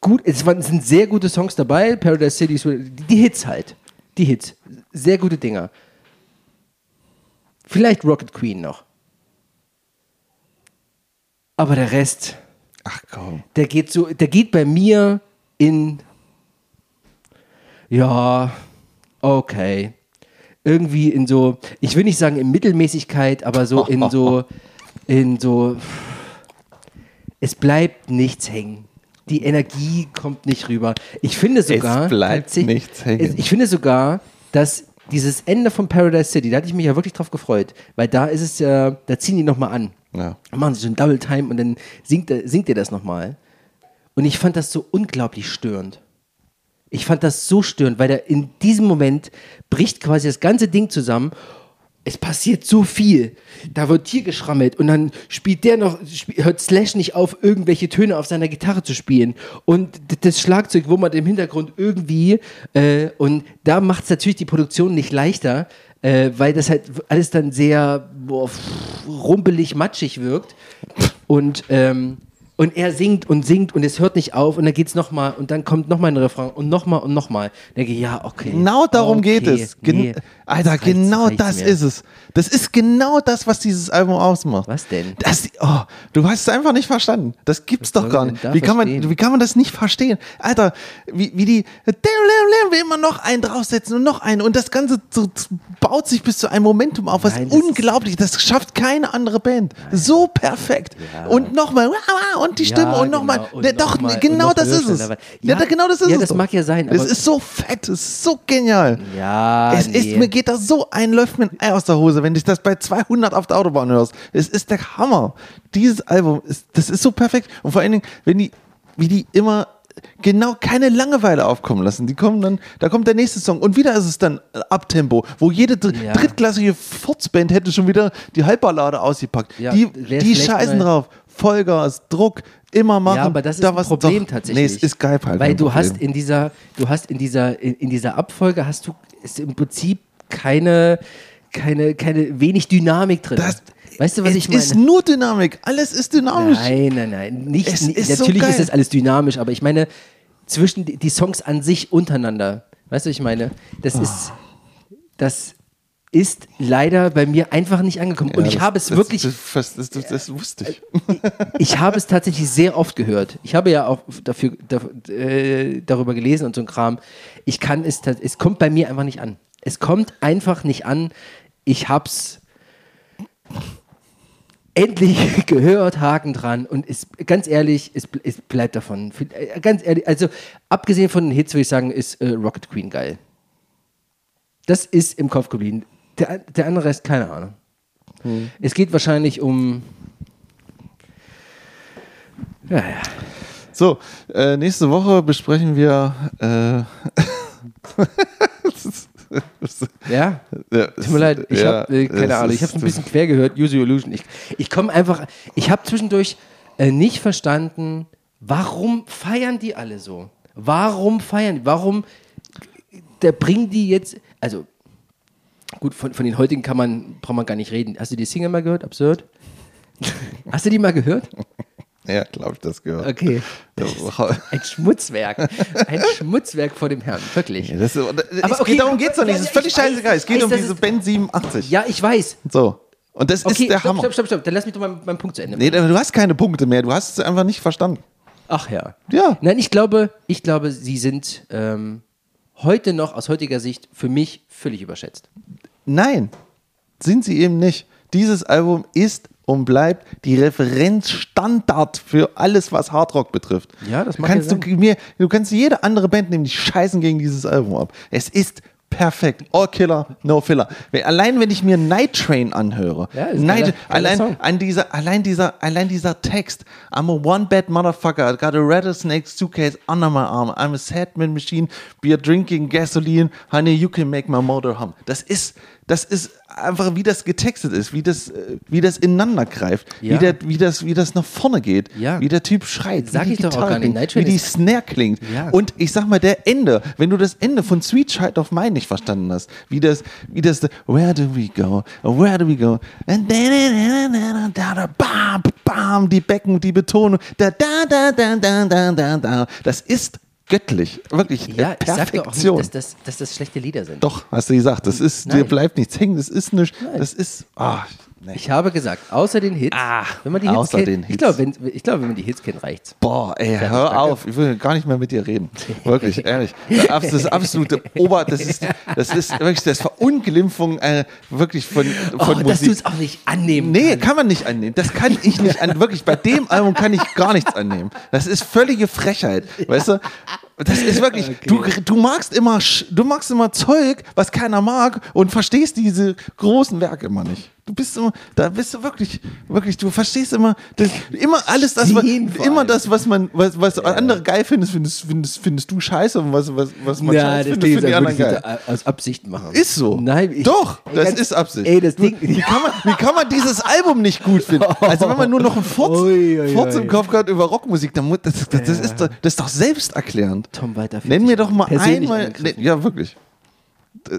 gut, es waren, sind sehr gute Songs dabei. Paradise City, die Hits halt. Die Hits. Sehr gute Dinger. Vielleicht Rocket Queen noch. Aber der Rest, Ach komm. der geht so, der geht bei mir in ja, okay. Irgendwie in so, ich will nicht sagen in Mittelmäßigkeit, aber so in so, [laughs] in so, es bleibt nichts hängen. Die Energie kommt nicht rüber. Ich finde sogar, bleibt tatsächlich- nichts hängen. Ich finde sogar, dass dieses Ende von Paradise City, da hatte ich mich ja wirklich drauf gefreut, weil da ist es ja, da ziehen die nochmal an. Ja. Machen sie so ein Double Time und dann singt, er- singt ihr das nochmal. Und ich fand das so unglaublich störend. Ich fand das so störend, weil da in diesem Moment bricht quasi das ganze Ding zusammen. Es passiert so viel. Da wird hier geschrammelt und dann spielt der noch, sp- hört Slash nicht auf, irgendwelche Töne auf seiner Gitarre zu spielen. Und das Schlagzeug wummert im Hintergrund irgendwie. Äh, und da macht es natürlich die Produktion nicht leichter, äh, weil das halt alles dann sehr boah, rumpelig, matschig wirkt. Und, ähm, und er singt und singt und es hört nicht auf und dann geht's nochmal und dann kommt nochmal ein Refrain und nochmal und nochmal. Denke ich, ja, okay. Genau darum okay, geht es. Gen nee, Alter, genau das mir. ist es. Das ist genau das, was dieses Album ausmacht. Was denn? Das, oh, du hast es einfach nicht verstanden. Das gibt's Was doch gar nicht. Wie kann, man, wie kann man das nicht verstehen? Alter, wie, wie die will immer noch einen draufsetzen und noch einen und das Ganze so, baut sich bis zu einem Momentum auf, was Nein, das ist- unglaublich, das schafft keine andere Band. So perfekt. Und nochmal und die Stimme Ja, und nochmal. genau. Ja, doch, nochmal- genau noch das ist es. Ja, Ja, genau das ist ja, es. das doch. mag ja sein, Es ist so fett, es ist so genial. Ja, Es ist, nee. mir geht da so ein, läuft mir ein Ei aus der Hose, wenn du das bei 200 auf der Autobahn hörst. Es ist der Hammer. Dieses Album, ist, das ist so perfekt. Und vor allen Dingen, wenn die, wie die immer genau keine Langeweile aufkommen lassen. Die kommen dann, da kommt der nächste Song und wieder ist es dann Abtempo, wo jede dr Ja. drittklassige Furzband hätte schon wieder die Halbballade ausgepackt. Ja, die die scheißen mal- drauf. Vollgas, Druck, immer machen. Ja, aber das ist da ein Problem doch, tatsächlich. Nee, es ist geil halt. Weil du Problem. hast in dieser, du hast in dieser, in, in dieser Abfolge hast du ist im Prinzip keine, keine, keine wenig Dynamik drin. Das- weißt du, was es ich meine? ist nur Dynamik. Alles ist dynamisch. Nein, nein, nein. Nicht, Es nicht, ist so natürlich geil. ist das alles dynamisch, aber ich meine, zwischen die, die Songs an sich untereinander. Weißt du, was ich meine? Das Ah. ist, das ist leider bei mir einfach nicht angekommen. Und Ja, ich das- habe es das, wirklich, Das, das, wusste ich. ich habe es tatsächlich sehr oft gehört. Ich habe ja auch dafür, dafür äh, darüber gelesen und so ein Kram. Ich kann es, es kommt bei mir einfach nicht an. Es kommt einfach nicht an. Ich hab's endlich [laughs] gehört, Haken dran und es, ganz ehrlich, es, es bleibt davon. Äh, Ganz ehrlich, also abgesehen von den Hits würde ich sagen, ist äh, Rocket Queen geil. Das ist im Kopf geblieben. Der, der andere Rest, keine Ahnung. Es geht wahrscheinlich um. Ja, ja. So, äh, nächste Woche besprechen wir. Äh, [laughs] Ja, ja, tut mir leid, ich ja, habe, äh, keine es Ahnung, ich habe ein bisschen quer gehört, Use Your Illusion. Ich, ich komme einfach, ich habe zwischendurch äh, nicht verstanden, warum feiern die alle so? Warum feiern die? Warum, da bringen die jetzt, also, gut, von, von den heutigen kann man, braucht man gar nicht reden. Hast du die Single mal gehört? Absurd? Hast du die mal gehört? [laughs] Ja, glaube ich, das gehört. Okay. Ja, Ein Schmutzwerk. Ein Schmutzwerk vor dem Herrn, wirklich. Das, ist- es Aber okay, geht, darum geht es doch nicht. Es ist ja, völlig scheißegal. Es geht um diese es- Band 87. Ja, ich weiß. So. Und das Okay, ist der stopp, Hammer. stopp, stopp, stopp. Dann lass mich doch mal meinen Punkt zu Ende Nee, du hast keine Punkte mehr. Du hast es einfach nicht verstanden. Ach ja. Ja. Nein, ich glaube, ich glaube, sie sind ähm, heute noch aus heutiger Sicht für mich völlig überschätzt. Nein, sind sie eben nicht. Dieses Album ist und bleibt die Referenzstandard für alles, was Hardrock betrifft. Ja, das mag kannst ja du mir, Du kannst jede andere Band nehmen, die scheißen gegen dieses Album ab. Es ist perfekt. All Killer, no Filler. Allein wenn ich mir Night Train anhöre, Ja, Night, allein, an dieser, allein, dieser, allein dieser Text, I'm a one-bad motherfucker, I got a rattlesnake suitcase under my arm, I'm a sad man machine, beer drinking gasoline, honey, you can make my motor hum. Das ist, das ist einfach, wie das getextet ist, wie das, äh, wie das ineinander greift, Ja. wie, der, wie, das, wie das nach vorne geht, Ja. wie der Typ schreit, Sag wie die ich doch auch gar nicht. klingt, wie die Snare klingt. Ja. Und ich sag mal, der Ende, wenn du das Ende von Sweet Child of Mine nicht verstanden hast, wie das, wie das, where do we go, where do we go, and then, bam, bam, die Becken, die Betonung, da, da, da, da, da, da, da, das ist göttlich, wirklich Ja, äh, ich sag doch auch Perfektion. nicht, dass das, dass das schlechte Lieder sind. Doch, hast du gesagt, das ist, dir Nein. bleibt nichts hängen, das ist nicht, das ist, ah, nee. Ich habe gesagt, außer den Hits, Ah, wenn man die Hits außer kennt, den ich Hits. glaube, wenn, ich glaube, wenn man die Hits kennt, reicht's. Boah, ey, Fertig, hör danke. auf, ich will gar nicht mehr mit dir reden. Wirklich, ehrlich. Das ist absolute Ober, das ist, das ist wirklich das Verunglimpfung äh, wirklich von, Oh, von dass du Musik. es auch nicht annehmen Nee, kannst. kann man nicht annehmen. Das kann ich nicht annehmen. Wirklich, bei dem Album kann ich gar nichts annehmen. Das ist völlige Frechheit. Weißt du? Das ist wirklich, du, du magst immer, du magst immer Zeug, was keiner mag und verstehst diese großen Werke immer nicht. Du bist immer, da bist du wirklich, wirklich, du verstehst immer, das, immer alles das, was, immer das, was man, was, was andere geil findest, findest, findest, findest du scheiße und was, was, was man Ja, scheiße findet, finden die ja anderen geil. aus Absicht machen. Ist so. Nein, ich, Doch, ey, das ganz- ist Absicht. Ey, das Ding. Wie kann, man, wie kann man dieses [laughs] Album nicht gut finden? Also wenn man nur noch einen Furz, Ui, ui, Furz im. Kopf hat über Rockmusik, dann muss, das, das, das, ist, doch- das ist doch selbsterklärend. Tom fühlt Nenn mir doch mal einmal. ja, wirklich. [laughs]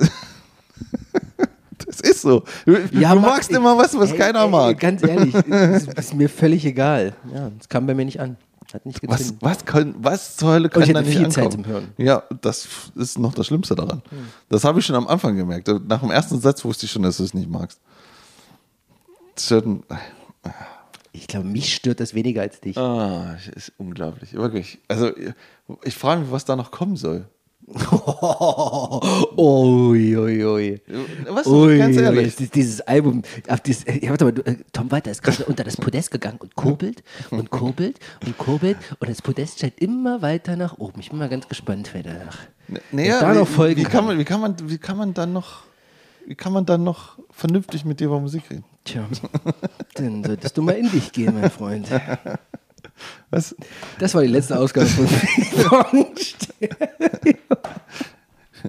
Das ist so. Du, Ja, du mag magst ich. immer was, was Ey, keiner ey, mag. Ganz ehrlich, [laughs] ist, ist mir völlig egal. Ja, das kam bei mir nicht an. Hat nicht Was, was, kann, was zur Hölle Und kann da nicht viel Zeit ankommen? zum Hören. Ja, das ist noch das Schlimmste daran. Das habe ich schon am Anfang gemerkt. Nach dem ersten Satz wusste ich schon, dass du es nicht magst. Schon, Ich glaube, mich stört das weniger als dich. Ah, ist unglaublich, wirklich. Also ich frage mich, was da noch kommen soll. [laughs] Ui, ui, ui. Was? Ui, ganz ui, ehrlich. dieses- dieses Album, auf dieses, ja, warte mal, du, äh, Tom Walter ist gerade unter das Podest gegangen und kurbelt und kurbelt und kurbelt und das Podest steigt immer weiter nach oben. Ich bin mal ganz gespannt, wer danach Naja, da wie, noch folgen wie, kann. man, wie, kann man, wie kann man dann noch, wie kann man dann noch vernünftig mit dir über Musik reden? Tja, dann solltest du mal in dich gehen, mein Freund. Was? Das war die letzte Ausgabe von [laughs] von [laughs]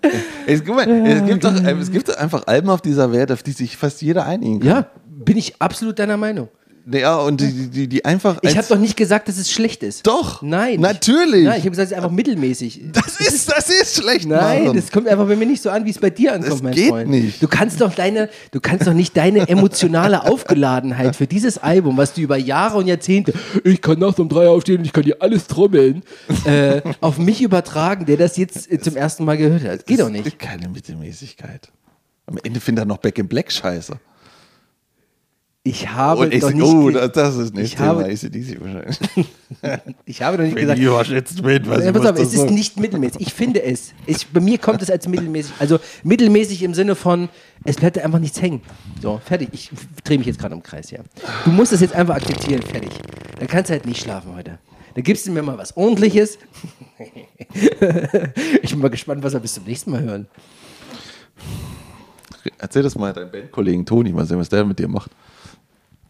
[laughs] Es, guck mal, es, gibt doch, äh, es gibt doch einfach Alben auf dieser Welt, auf die sich fast jeder einigen kann. Ja, bin ich absolut deiner Meinung. Ja, und die, die, die einfach. Ich habe doch nicht gesagt, dass es schlecht ist. Doch. Nein. Natürlich. Nein, ich habe gesagt, es ist einfach mittelmäßig. Das ist, das ist schlecht. Nein, Maren. das kommt einfach bei mir nicht so an, wie es bei dir ankommt, Das mein geht Freund. nicht. Du kannst doch deine, du kannst doch nicht deine emotionale Aufgeladenheit für dieses Album, was du über Jahre und Jahrzehnte, ich kann nachts um drei aufstehen und ich kann dir alles trommeln, äh, auf mich übertragen, der das jetzt äh, zum ersten Mal gehört hat. Geht doch nicht. Keine Mittelmäßigkeit. Am Ende findet er noch Back in Black scheiße. Ich habe Und ich, doch nicht, oh, das, das ist nicht ich Thema habe- ACDC wahrscheinlich. [laughs] ich habe doch nicht gesagt, die überschätzt wird, was Ja, ich pass auf, es ist sagen. nicht mittelmäßig. Ich finde es. Ich, bei mir kommt es als mittelmäßig. Also mittelmäßig im Sinne von, es bleibt einfach nichts hängen. So, fertig. Ich drehe mich jetzt gerade im Kreis, ja. Du musst das jetzt einfach akzeptieren, fertig. Dann kannst du halt nicht schlafen heute. Dann gibst du mir mal was Ordentliches. [laughs] ich bin mal gespannt, was wir bis zum nächsten Mal hören. Erzähl das mal deinem Bandkollegen Toni, mal sehen, was der mit dir macht.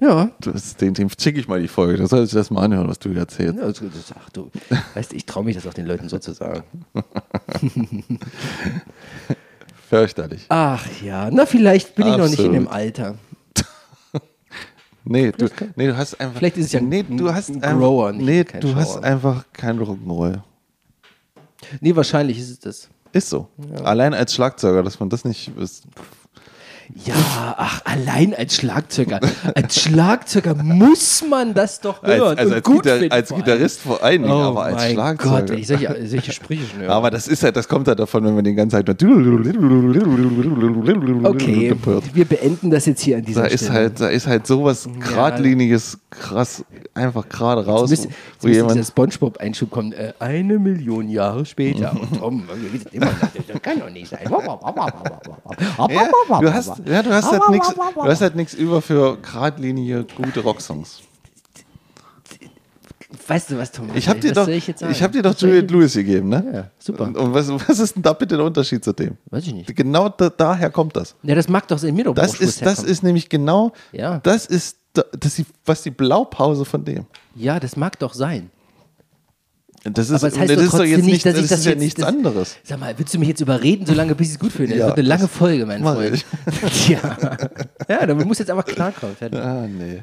Ja. Du, das- den, dem schicke ich mal die Folge. Da soll ich das mal anhören, was du hier erzählst. ja das, das, ach, du, weißt, du, ich traue mich das auch den Leuten so zu sagen. [laughs] Fürchterlich. Ach ja, na vielleicht bin ich noch nicht in Absolut. dem Alter. [laughs] Nee, du, nee, du hast einfach. Vielleicht ist es ja nee, du hast ein einfach- Grower, nicht Nee, kein du hast Schauer. einfach kein Rock'n'Roll. Nee, wahrscheinlich ist es das. Ist so. Allein als Schlagzeuger, dass man das nicht ist. Ja, ach, allein als Schlagzeuger. Als Schlagzeuger muss man das doch Als, hören. also und als, gut Gitar finden als. Gitarrist vor allen Dingen, Oh aber als mein Schlagzeuger. Gott, wenn ich solche, solche Sprüche schon höre. aber das ist halt, das kommt halt davon, wenn man den ganzen Zeit okay, wir beenden das jetzt hier an dieser Da ist Stelle. halt, da ist halt sowas geradliniges, krass, einfach gerade raus, Jetzt müsste, jetzt wo jemand. dieser Spongebob-Einschub kommen. Äh, eine Million Jahre später. Und Tom, immer das kann doch nicht sein. [laughs] Ja, du hast, ja, du hast halt nichts, du hast halt nichts über für geradlinige, gute Rocksongs. Weißt du was, Tom? Ich habe dir, doch, ich hab dir doch ich- Lewis gegeben, ne? Ja, super. Und, und was, was ist denn da bitte der Unterschied zu dem? Weiß ich nicht. Genau da, daher kommt das. Ja, das mag doch in mir doch Das ist, das ist nämlich genau, Ja. das ist, da- das ist die, was die Blaupause von dem. Ja, das mag doch sein. Das ist, Aber es heißt das doch jetzt nicht, dass das ich das ist ja jetzt- nichts das- anderes. Sag mal, willst du mich jetzt überreden, solange bis ich es gut finde? Das Ja, wird eine lange das Folge, mein Freund. [laughs] ja. ja, damit muss jetzt einfach klarkommen. Fertig. Ah, nee.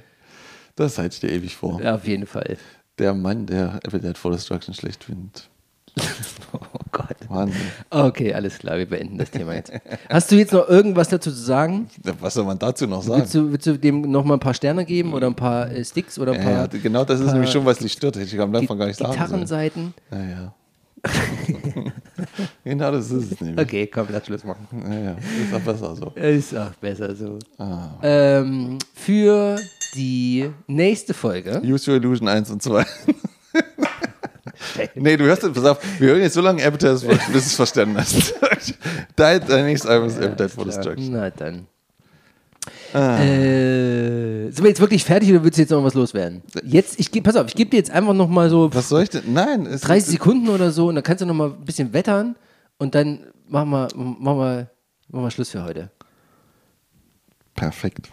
Das halte ich dir ewig vor. Ja, auf jeden Fall. Der Mann, der Appetite for Destruction schlecht findet. Oh Gott. Wahnsinn. Okay, alles klar, wir beenden das Thema jetzt. Hast du jetzt noch irgendwas dazu zu sagen? Was soll man dazu noch sagen? Willst du, willst du dem noch mal ein paar Sterne geben oder ein paar äh, Sticks oder ein paar ja, genau das ist nämlich schon, was dich stört. Ich am Anfang gar nicht sagen. Gitarrenseiten? Ja, ja. [laughs] genau das ist es nämlich. Okay, komm, lass Schluss machen. Ja, ja. Ist auch besser so. Ist auch besser so. Ah. Ähm, für die nächste Folge. Use Your Illusion 1 und 2. [laughs] [laughs] nee, du hörst, pass auf, wir hören jetzt so lange Appetite, bis du es verstanden hast. [laughs] dein, dein nächstes Album ist Appetite for Destruction. Na dann. Ah. Äh, sind wir jetzt wirklich fertig oder willst du jetzt noch was loswerden? Jetzt, ich pass auf, ich gebe dir jetzt einfach noch mal so Was soll ich denn? Nein, es 30 Sekunden oder so und dann kannst du noch mal ein bisschen wettern und dann machen wir, machen wir, machen wir Schluss für heute. Perfekt.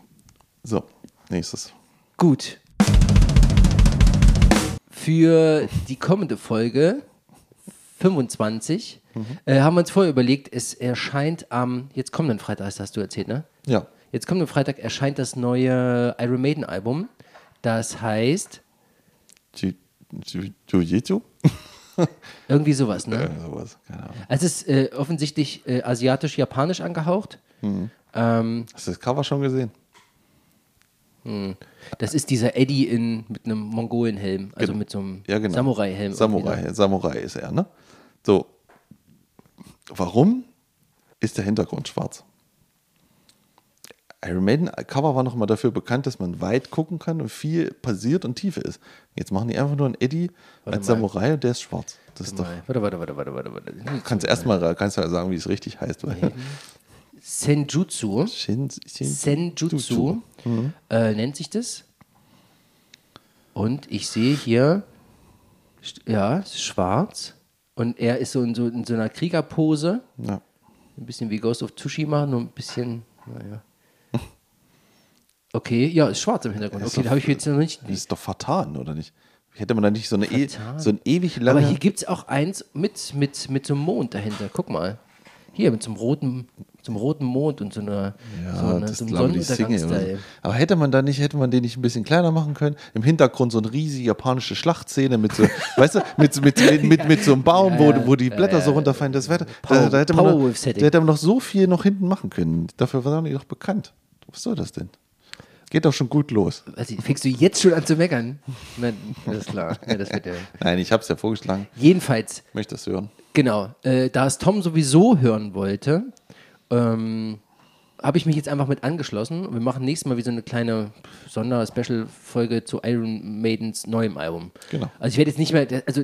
So, nächstes. Gut. Für die kommende Folge 25 äh, haben wir uns vorher überlegt, es erscheint am, jetzt kommenden Freitag, das hast du erzählt, ne? Ja. Jetzt kommenden Freitag erscheint das neue Iron Maiden Album. Das heißt, Ju- Ju- Jiu-Jitsu? [laughs] irgendwie sowas, ne? Ja, sowas. Keine Ahnung. Also es ist äh, offensichtlich äh, asiatisch-japanisch angehaucht. Ähm, Hast du das Cover schon gesehen? Das ist dieser Eddie in, mit einem Mongolenhelm, also Genau. mit so einem Ja, genau. Samurai-Helm. Samurai, Samurai ist er, ne? So. Warum ist der Hintergrund schwarz? Iron Maiden Cover war noch mal dafür bekannt, dass man weit gucken kann und viel passiert und Tiefe ist. Jetzt machen die einfach nur einen Eddie als mal. Samurai und der ist schwarz. Das ist doch. Warte, warte, warte, warte, warte, warte. Kannst erstmal kannst du ja sagen, wie es richtig heißt. Weil Senjutsu. Shin, Shin, Senjutsu äh, nennt sich das. Und ich sehe hier, ja, schwarz. Und er ist so in so, in so einer Kriegerpose. Ja. Ein bisschen wie Ghost of Tsushima, nur ein bisschen, naja. [laughs] Okay, ja, ist schwarz im Hintergrund. Okay, da habe ich jetzt noch nicht. Das ist doch vertan, oder nicht? Hätte man da nicht so, eine e so ein ewig Aber lange. hier gibt es auch eins mit, mit, mit so einem Mond dahinter. Guck mal. Hier mit so einem roten, einem roten Mond und so einer Ja, so, einer, das so. Sonnenuntergangsstyle. Aber hätte man da nicht, hätte man den nicht ein bisschen kleiner machen können? Im Hintergrund so eine riesige japanische Schlachtszene mit so, [laughs] weißt du, mit, mit, mit, mit, mit so einem Baum, wo, wo die Blätter so runterfallen. Das wäre, da, da, hätte man noch, da hätte man noch so viel noch hinten machen können. Dafür waren die doch bekannt. Was soll das denn? Geht doch schon gut los. Also, fängst du jetzt schon an zu meckern? Nein, alles klar. Ja, ja. [laughs] Nein, ich habe es ja vorgeschlagen. Jedenfalls, Möchtest du hören? Genau, äh, da es Tom sowieso hören wollte, ähm, habe ich mich jetzt einfach mit angeschlossen. Wir machen nächstes Mal wie so eine kleine Sonder-Special-Folge zu Iron Maidens neuem Album. Genau. Also ich werde jetzt nicht mehr, also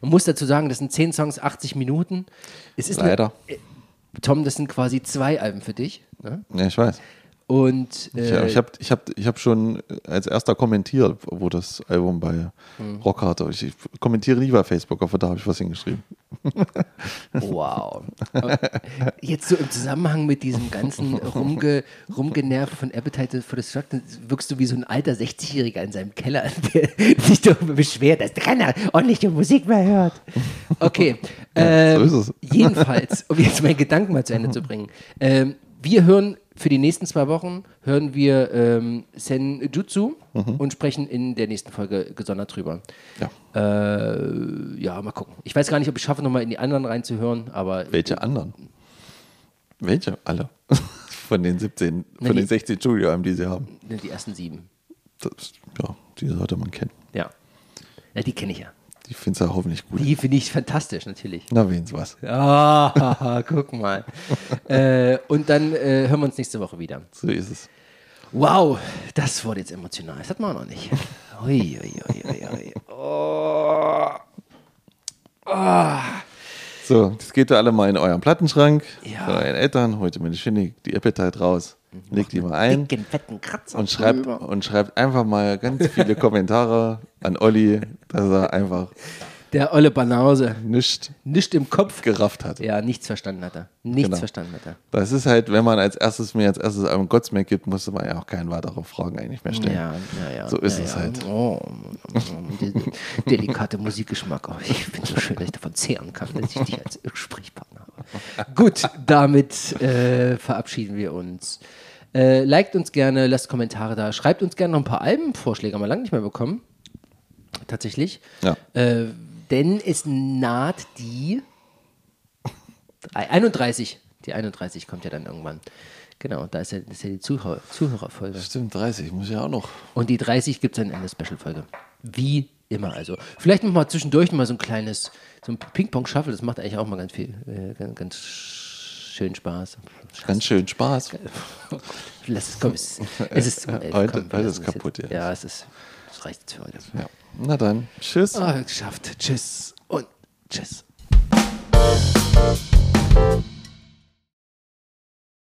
man muss dazu sagen, das sind 10 Songs, 80 Minuten. Es ist eine- Leider. äh, Tom, das sind quasi zwei Alben für dich. Ne? Ja, ich weiß. Und Ich, äh, ich habe ich hab, ich hab schon als erster kommentiert, wo das Album bei Hm. Rock hatte. Ich, ich kommentiere nie bei Facebook, aber da habe ich was hingeschrieben. Wow. Jetzt so im Zusammenhang mit diesem ganzen Rumge, Rumgenerve von Appetite for Destruction wirkst du wie so ein alter 60-Jähriger in seinem Keller, [laughs] der sich darüber beschwert, dass keiner ordentliche Musik mehr hört. Okay. Ja, so ähm, ist es. Jedenfalls, um jetzt meinen Gedanken mal zu Ende zu bringen. Ähm, wir hören für die nächsten zwei Wochen hören wir ähm, Senjutsu Mhm. und sprechen in der nächsten Folge gesondert drüber. Ja. Äh, ja, mal gucken. Ich weiß gar nicht, ob ich schaffe, nochmal in die anderen reinzuhören, aber Welche anderen? Welche? Alle. [laughs] Von den 17, Na, von die- den 16 Studioalben, die sie haben. Die ersten sieben. Das, ja, die sollte man kennen. Ja. Ja, die kenne ich ja. Die findest du ja hoffentlich gut. Die finde ich fantastisch, natürlich. Na, wen's was. Ah, [laughs] guck mal. äh, und dann äh, hören wir uns nächste Woche wieder. So ist es. Wow, das wurde jetzt emotional. Das hatten wir auch noch nicht. Ui, ui, ui, ui, ui. Oh. So, das geht ihr alle mal in euren Plattenschrank Ja. von euren Eltern. Heute mit Schinnig die Appetite raus. Legt die mal ein Dicken, fetten Kratzer. und schreibt, drüber. und schreibt einfach mal ganz viele Kommentare an Olli, dass er einfach Der olle Banause. nichts Nicht im Kopf. gerafft hat. Ja, nichts verstanden hat er. Nichts Genau. verstanden hat er. Das ist halt, wenn man als erstes mir als erstes einen Gottesmack gibt, musste man ja auch keine weiteren Fragen eigentlich mehr stellen. Ja, ja, ja. So ist ja, es ja. halt. Oh, die- delikate Musikgeschmack. Oh, ich finde so schön, dass ich davon zehren kann, dass ich dich als Sprechpartner habe. Gut, damit äh, verabschieden wir uns. Äh, liked uns gerne, lasst Kommentare da. Schreibt uns gerne noch ein paar Albenvorschläge. Haben wir lange nicht mehr bekommen. Tatsächlich. Ja. Äh, denn es naht die 31. Die 31 kommt ja dann irgendwann. Genau, da ist ja, ist ja die Zuhörer, Zuhörerfolge. Stimmt, 30, muss ja auch noch. Und die 30 gibt es dann in der Special-Folge. Wie immer also. Vielleicht noch mal zwischendurch mal so ein kleines, so ein Ping-Pong-Shuffle, das macht eigentlich auch mal ganz viel, äh, ganz, ganz schön Spaß. Ganz schön Spaß. Lass es, komm, es, [laughs] es ist, äh, Heute- komm, heute ist es kaputt, jetzt. ja. Ja, es ist, es reicht jetzt für heute. Ja. Na dann, tschüss. Ah, geschafft. Tschüss und tschüss.